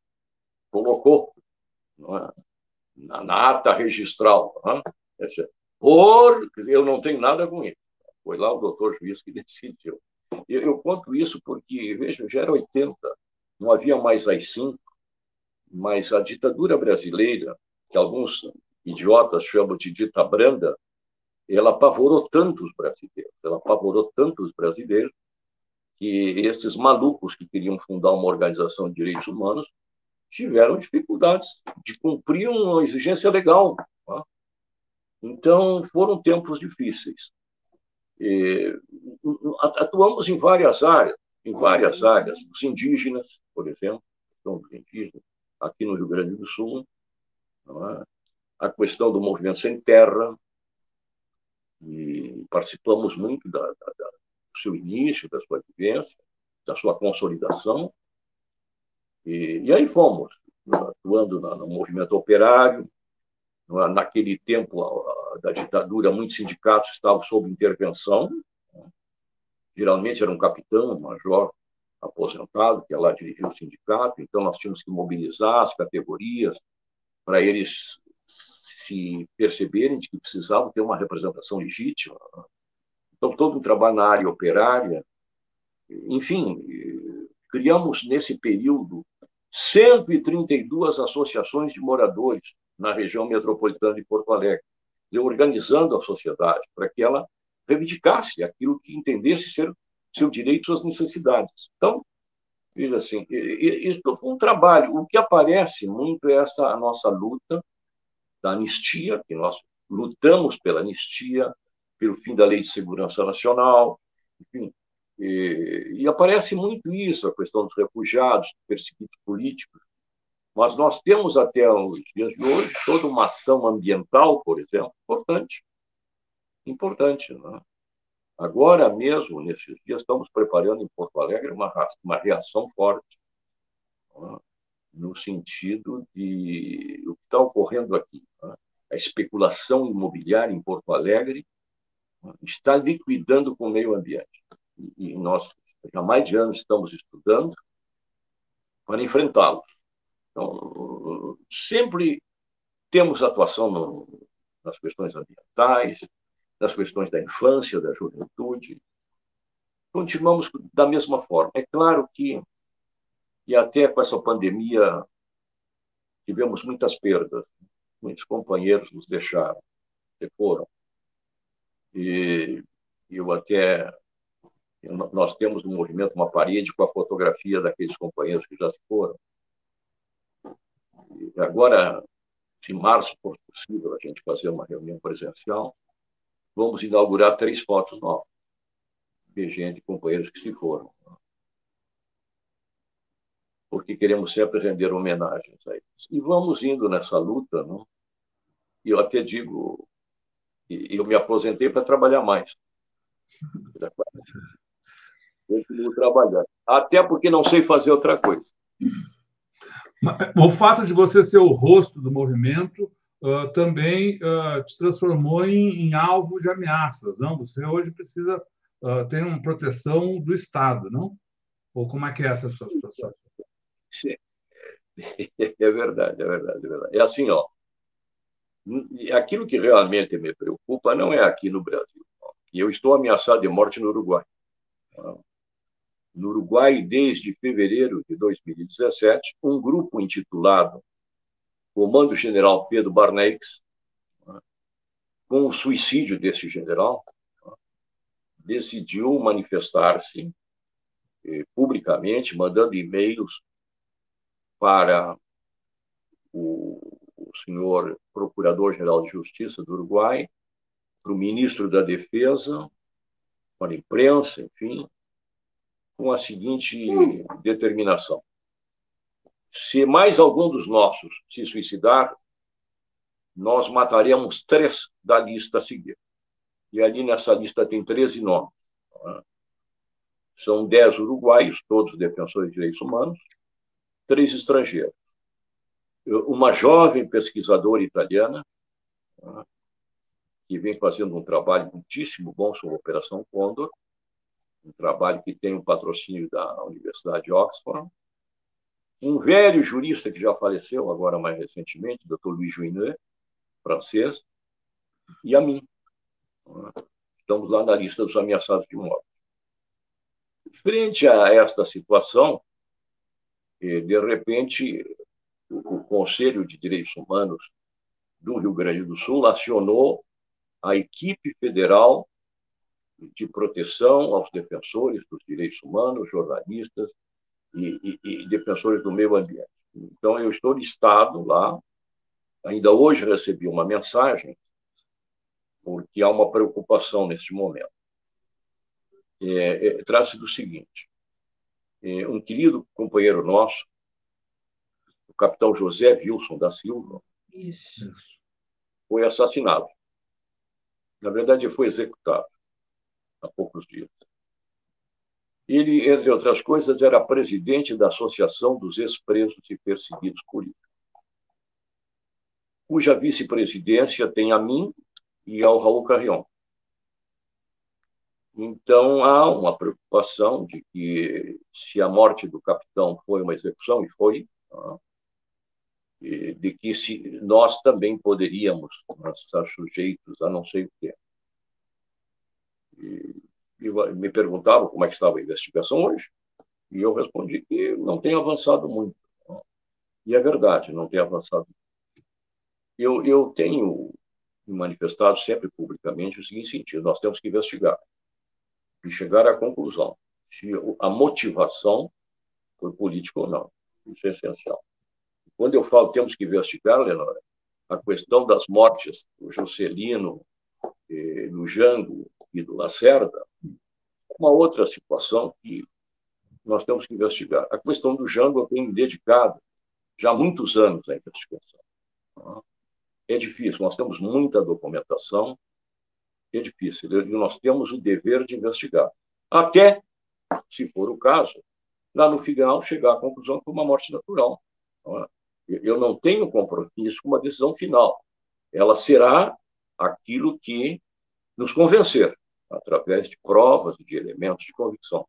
colocou é, na, na, ata registral, é, por eu não tenho nada com isso. Foi lá o doutor juiz que decidiu. Eu, eu conto isso porque, veja, já era 80, não havia mais AI-5, mas a ditadura brasileira, que alguns idiotas chamam de dita branda, ela apavorou tanto os brasileiros, ela apavorou tanto os brasileiros, que esses malucos que queriam fundar uma organização de direitos humanos tiveram dificuldades de cumprir uma exigência legal. Tá? Então, foram tempos difíceis. E, atuamos em várias áreas, em várias áreas. Os indígenas, por exemplo, questão dos indígenas, aqui no Rio Grande do Sul, é? a questão do movimento sem terra, e participamos muito da, da, da, do seu início, da sua vivência, da sua consolidação. E, e aí fomos, atuando no movimento operário. Naquele tempo a, a, da ditadura, muitos sindicatos estavam sob intervenção. Né? Geralmente era um capitão, um major aposentado, que ia lá dirigir o sindicato. Então, nós tínhamos que mobilizar as categorias para eles se perceberem de que precisavam ter uma representação legítima. Né? Então, todo o trabalho na área operária, enfim, criamos nesse período 132 associações de moradores na região metropolitana de Porto Alegre, organizando a sociedade para que ela reivindicasse aquilo que entendesse ser seu direito, suas necessidades. Então, veja assim, isso foi um trabalho. O que aparece muito é essa nossa luta da anistia, que nós lutamos pela anistia, pelo fim da Lei de Segurança Nacional, enfim. E, e aparece muito isso, a questão dos refugiados, perseguidos políticos. Mas nós temos até os dias de hoje toda uma ação ambiental, por exemplo, importante. Importante. Né? Agora mesmo, nesses dias, estamos preparando em Porto Alegre uma, uma reação forte. Né? no sentido de o que está ocorrendo aqui. Né? A especulação imobiliária em Porto Alegre está liquidando com o meio ambiente. E, e nós, já há mais de anos, estamos estudando para enfrentá-los. Então, sempre temos atuação no, nas questões ambientais, nas questões da infância, da juventude. Continuamos da mesma forma. É claro que e até com essa pandemia tivemos muitas perdas. Muitos companheiros nos deixaram, se foram. E eu até nós temos no movimento uma parede com a fotografia daqueles companheiros que já se foram. E agora, se março for possível a gente fazer uma reunião presencial, vamos inaugurar três fotos novas de gente, companheiros que se foram porque queremos sempre render homenagens a eles. E vamos indo nessa luta, não? e eu até digo, eu me aposentei para trabalhar mais. Continuo trabalhando. Até porque não sei fazer outra coisa. O fato de você ser o rosto do movimento uh, também uh, te transformou em, em, alvo de ameaças, não? Você hoje precisa uh, ter uma proteção do Estado, não? Ou como é que é essa sua situação? É verdade, é verdade, é verdade. É assim, ó. Aquilo que realmente me preocupa não é aqui no Brasil. E eu estou ameaçado de morte no Uruguai. No Uruguai, desde fevereiro de 2017, um grupo intitulado Comando General Pedro Barneix com o suicídio desse general, decidiu manifestar-se eh, publicamente, mandando e-mails para o, o senhor Procurador-Geral de Justiça do Uruguai, para o ministro da Defesa, para a imprensa, enfim, com a seguinte determinação: se mais algum dos nossos se suicidar, nós mataremos três da lista a seguir. E ali nessa lista tem 13 nomes. São dez uruguaios, todos defensores de direitos humanos, três estrangeiros. Uma jovem pesquisadora italiana, que vem fazendo um trabalho muitíssimo bom sobre a Operação Condor, um trabalho que tem o um patrocínio da Universidade de Oxford. Um velho jurista que já faleceu, agora mais recentemente, Dr. Louis Juinet, francês, e a mim. Estamos lá na lista dos ameaçados de morte. Frente a esta situação, eh, de repente, o Conselho de Direitos Humanos do Rio Grande do Sul acionou a equipe federal de proteção aos defensores dos direitos humanos, jornalistas e, e, e defensores do meio ambiente. Então, eu estou listado lá. Ainda hoje recebi uma mensagem, porque há uma preocupação neste momento. É, é, Trata-se do seguinte: é, um querido companheiro nosso, o capitão José Wilson da Silva, Isso. foi assassinado. Na verdade, foi executado há poucos dias. Ele, entre outras coisas, era presidente da Associação dos Ex-Presos e Perseguidos Políticos, cuja vice-presidência tem a mim e ao Raul Carrion. Então, há uma preocupação de que, se a morte do capitão foi uma execução, e foi, tá? de que se nós também poderíamos estar sujeitos a não sei o quê. Me perguntavam como é que estava a investigação hoje, e eu respondi que não tem avançado muito. E é verdade, não tem avançado. Eu, eu tenho manifestado sempre publicamente o seguinte sentido: nós temos que investigar e chegar à conclusão se a motivação foi política ou não. Isso é essencial. Quando eu falo temos que investigar, Leonora, a questão das mortes do Juscelino, eh, do Jango e do Lacerda, uma outra situação que nós temos que investigar. A questão do Jango eu tenho dedicado já há muitos anos à investigação. É difícil, nós temos muita documentação, é difícil, e nós temos o dever de investigar. Até, se for o caso, lá no final chegar à conclusão que foi uma morte natural. Eu não tenho compromisso com uma decisão final. Ela será aquilo que nos convencer, através de provas, de elementos de convicção.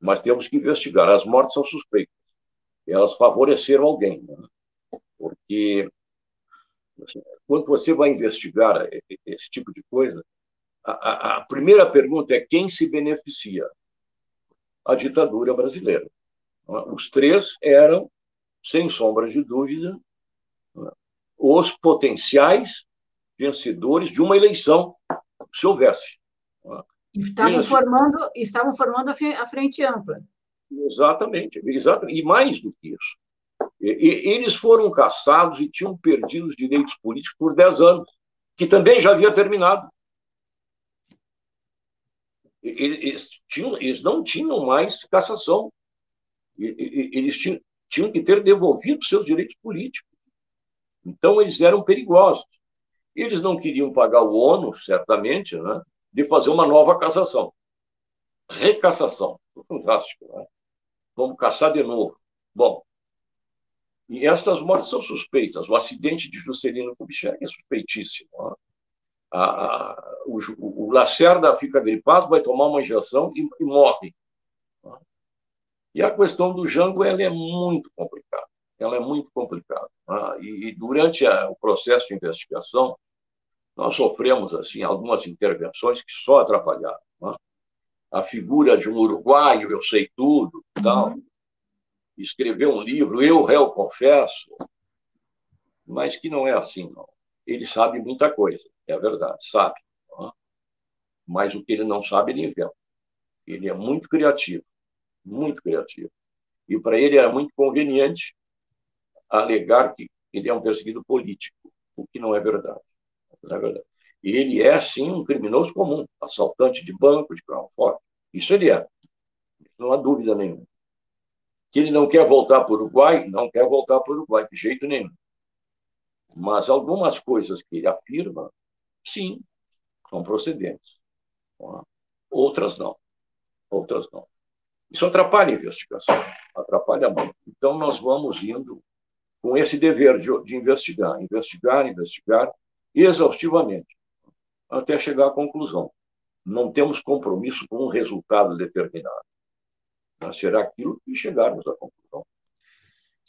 Mas temos que investigar. As mortes são suspeitas. Elas favoreceram alguém. Né? Porque assim, quando você vai investigar esse tipo de coisa, a, a, primeira pergunta é quem se beneficia? A ditadura brasileira. Os três eram sem sombra de dúvida, os potenciais vencedores de uma eleição, se houvesse. Estavam formando, estavam formando a frente ampla. Exatamente, exatamente. E mais do que isso. Eles foram caçados e tinham perdido os direitos políticos por 10 anos, que também já havia terminado. Eles, tinham, eles não tinham mais cassação. Eles tinham, tinham que ter devolvido seus direitos políticos. Então, eles eram perigosos. Eles não queriam pagar o ônus, certamente, né, de fazer uma nova cassação. Recassação. Fantástico. Né? Vamos caçar de novo. Bom, e essas mortes são suspeitas. O acidente de Juscelino Kubitschek é suspeitíssimo. Né? A, a, o, o, Lacerda fica gripado, vai tomar uma injeção e, e morre. E a questão do Jango ela é muito complicada. Ela é muito complicada. Tá? E, e, durante a, o processo de investigação, nós sofremos assim algumas intervenções que só atrapalharam. Tá? A figura de um uruguaio, eu sei tudo, tal. Uhum. Escreveu um livro, eu réu confesso, mas que não é assim, não. ele sabe muita coisa, é verdade, sabe. Mas o que ele não sabe, ele inventa. Ele é muito criativo, muito criativo. E para ele era muito conveniente alegar que ele é um perseguido político, o que não é verdade. Não é verdade. Ele é, sim, um criminoso comum, assaltante de banco, de crown forte. Isso ele é. Não há dúvida nenhuma. Que ele não quer voltar para o Uruguai, não quer voltar para o Uruguai, de jeito nenhum. Mas algumas coisas que ele afirma, sim, são procedentes. Outras não. Outras não. Isso atrapalha a investigação, atrapalha muito. Então, nós vamos indo com esse dever de, de investigar, investigar, investigar exaustivamente, até chegar à conclusão. Não temos compromisso com um resultado determinado. Mas será aquilo que chegarmos à conclusão.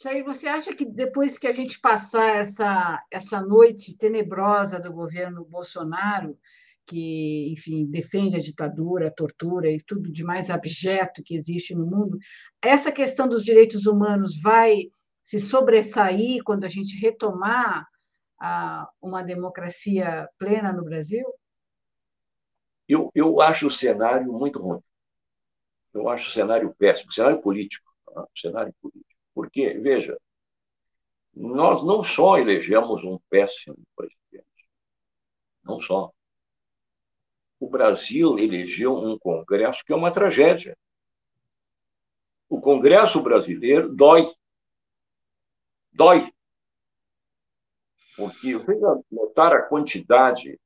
Jair, você acha que depois que a gente passar essa, essa noite tenebrosa do governo Bolsonaro, que, enfim, defende a ditadura, a tortura e tudo de mais abjeto que existe no mundo, essa questão dos direitos humanos vai se sobressair quando a gente retomar a, uma democracia plena no Brasil? Eu, eu acho o cenário muito ruim. Eu acho o cenário péssimo, o cenário político. Tá? O cenário político. Porque, veja, nós não só elegemos um péssimo presidente, não só o Brasil elegeu um Congresso que é uma tragédia. O Congresso brasileiro dói. Dói. Porque venha notar a quantidade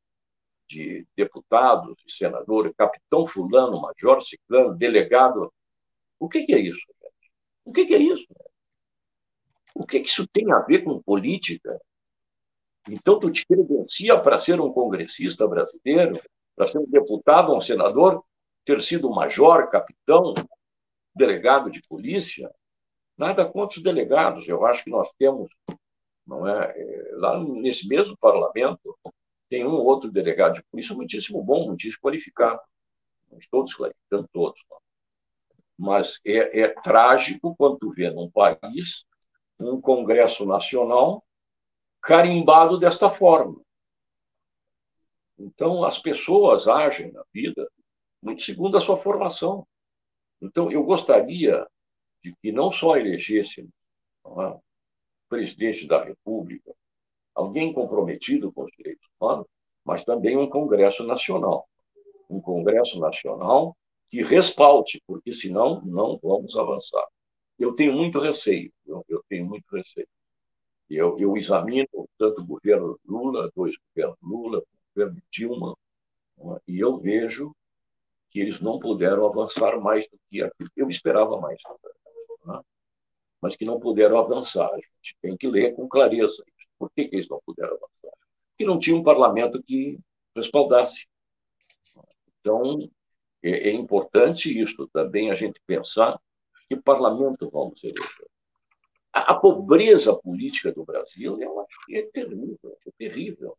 de deputados, de senadores, capitão fulano, major ciclano, delegado. O que, que é isso? Gente? O que, que é isso? O que, que isso tem a ver com política? Então, tu te credencia para ser um congressista brasileiro? para ser um deputado, um senador, ter sido major, capitão, delegado de polícia. Nada contra os delegados. Eu acho que nós temos, não é, é lá nesse mesmo parlamento, tem um ou outro delegado de polícia muitíssimo bom, muitíssimo qualificado. Não estou desqualificando todos. Não. Mas é, é trágico quando tu vê num país um Congresso Nacional carimbado desta forma. Então, as pessoas agem na vida muito segundo a sua formação. Então, eu gostaria de que não só elegessem é, presidente da República, alguém comprometido com os direitos humanos, mas também um Congresso Nacional. Um Congresso Nacional que respalde, porque senão não vamos avançar. Eu tenho muito receio, eu, eu tenho muito receio. Eu, eu examino tanto o governo Lula, dois governos Lula, governo Dilma, e eu vejo que eles não puderam avançar mais do que aquilo eu esperava mais, né? mas que não puderam avançar. A gente tem que ler com clareza isso. Por que, que eles não puderam avançar? Porque não tinha um parlamento que respaldasse. Então, é, é importante isso também, a gente pensar que parlamento vamos eleger. A, a pobreza política do Brasil é, é terrível, é terrível.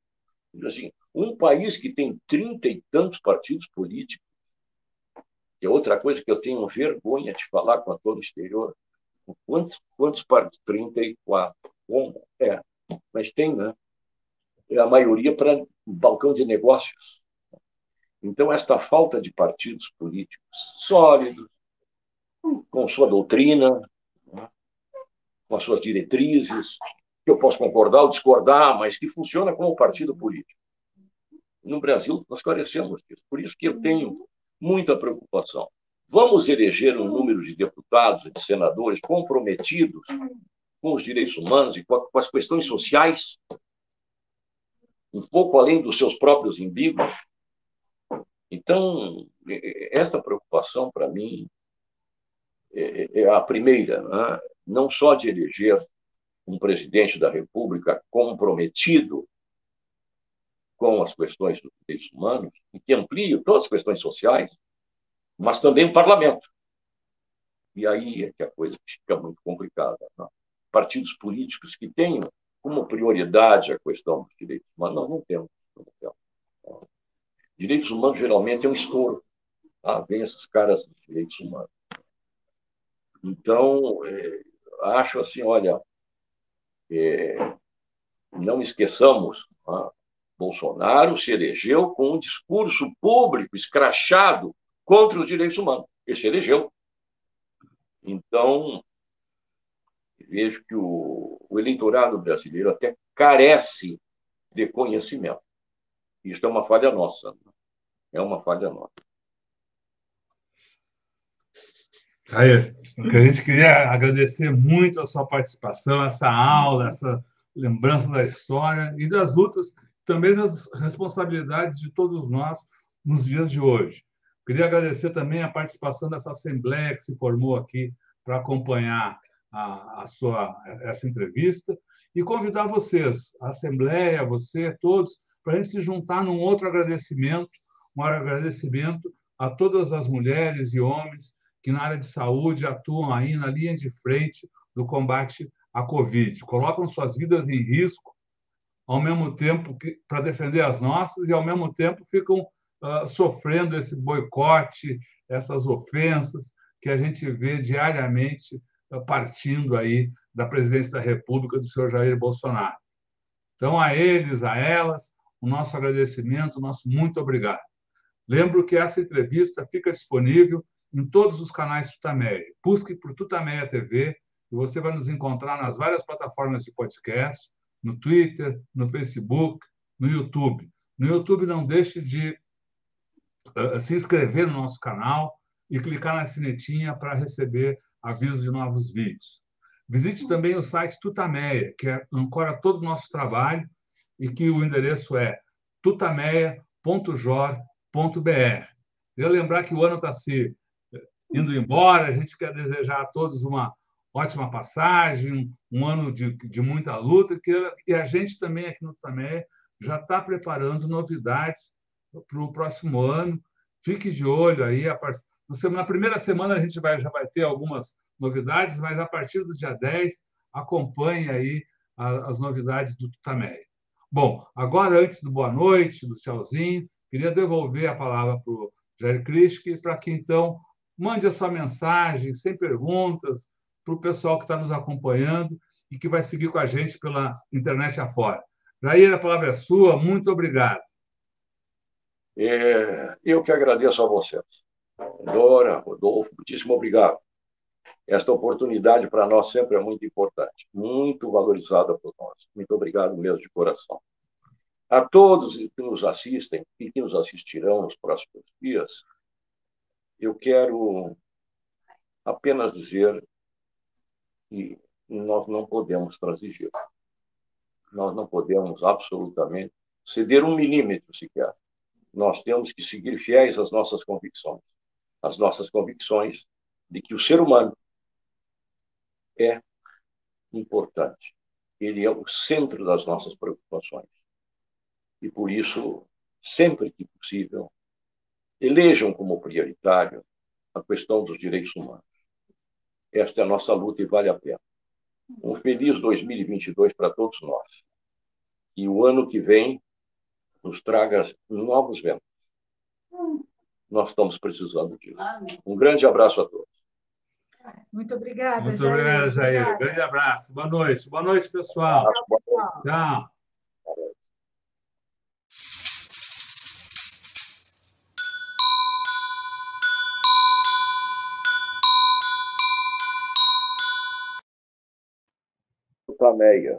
Assim, um país que tem trinta e tantos partidos políticos, que é outra coisa que eu tenho vergonha de falar com a todo o exterior. Quantos, quantos partidos? 34. Como? É, mas tem, né? É a maioria para balcão de negócios. Então, esta falta de partidos políticos sólidos, com sua doutrina, né? com as suas diretrizes, que eu posso concordar ou discordar, mas que funciona como partido político. No Brasil, nós carecemos disso. Por isso que eu tenho muita preocupação. Vamos eleger um número de deputados e de senadores comprometidos com os direitos humanos e com as questões sociais, um pouco além dos seus próprios umbigos. Então, esta preocupação, para mim, é, é a primeira, né? não só de eleger um presidente da República comprometido com as questões dos direitos humanos e que amplie todas as questões sociais, mas também o parlamento. E aí é que a coisa fica muito complicada. Né? Partidos políticos que tenham como prioridade a questão dos direitos humanos, nós não temos. Não temos. Direitos humanos geralmente é um estouro. Ah, vem esses caras dos direitos humanos. Então, é, acho assim, olha, é, não esqueçamos Bolsonaro se elegeu com um discurso público escrachado contra os direitos humanos. Ele se elegeu. Então, vejo que o, o eleitorado brasileiro até carece de conhecimento. Isso é uma falha nossa. É uma falha nossa. Aí, a gente queria agradecer muito a sua participação, essa aula, essa lembrança da história e das lutas, também das responsabilidades de todos nós nos dias de hoje. Queria agradecer também a participação dessa assembleia que se formou aqui para acompanhar a, a sua essa entrevista e convidar vocês, a assembleia, você, todos, para a gente se juntar num outro agradecimento, um agradecimento a todas as mulheres e homens que na área de saúde atuam aí na linha de frente do combate à Covid, colocam suas vidas em risco ao mesmo tempo para defender as nossas e ao mesmo tempo ficam uh, sofrendo esse boicote, essas ofensas que a gente vê diariamente uh, partindo aí da presidência da República do senhor Jair Bolsonaro. Então, a eles, a elas, o nosso agradecimento, o nosso muito obrigado. Lembro que essa entrevista fica disponível em todos os canais Tutameia. Busque por Tutameia TV e você vai nos encontrar nas várias plataformas de podcast, no Twitter, no Facebook, no YouTube. No YouTube, não deixe de uh, se inscrever no nosso canal e clicar na sinetinha para receber avisos de novos vídeos. Visite também o site Tutameia, que é, ancora todo o nosso trabalho e que o endereço é tutameia.jor.br. Queria lembrar que o ano está se indo embora. A gente quer desejar a todos uma ótima passagem, um ano de, de muita luta, que, e a gente também aqui no Tamé já está preparando novidades para o próximo ano. Fique de olho aí. A part... Na primeira semana a gente vai, já vai ter algumas novidades, mas a partir do dia 10, acompanhe aí as novidades do Tutameia. Bom, agora, antes do boa noite, do tchauzinho, queria devolver a palavra para o Jair Krischke, para que então Mande a sua mensagem, sem perguntas, para o pessoal que está nos acompanhando e que vai seguir com a gente pela internet afora. Jair, a palavra é sua. Muito obrigado. É, eu que agradeço a vocês. Dora, Rodolfo, muitíssimo obrigado. Esta oportunidade para nós sempre é muito importante, muito valorizada por nós. Muito obrigado mesmo de coração. A todos que nos assistem e que nos assistirão nos próximos dias, eu quero apenas dizer que nós não podemos transigir. Nós não podemos absolutamente ceder um milímetro sequer. Nós temos que seguir fiéis às nossas convicções. As nossas convicções de que o ser humano é importante. Ele é o centro das nossas preocupações. E por isso, sempre que possível, elejam como prioritário a questão dos direitos humanos. Esta é a nossa luta e vale a pena. Um feliz 2022 para todos nós. E o ano que vem nos traga novos ventos. Nós estamos precisando disso. Um grande abraço a todos. Muito obrigada, Muito Jair. obrigado, Jair. Obrigada. Grande abraço. Boa noite. Boa noite, pessoal. Tchau. pessoal. Tchau. Plameia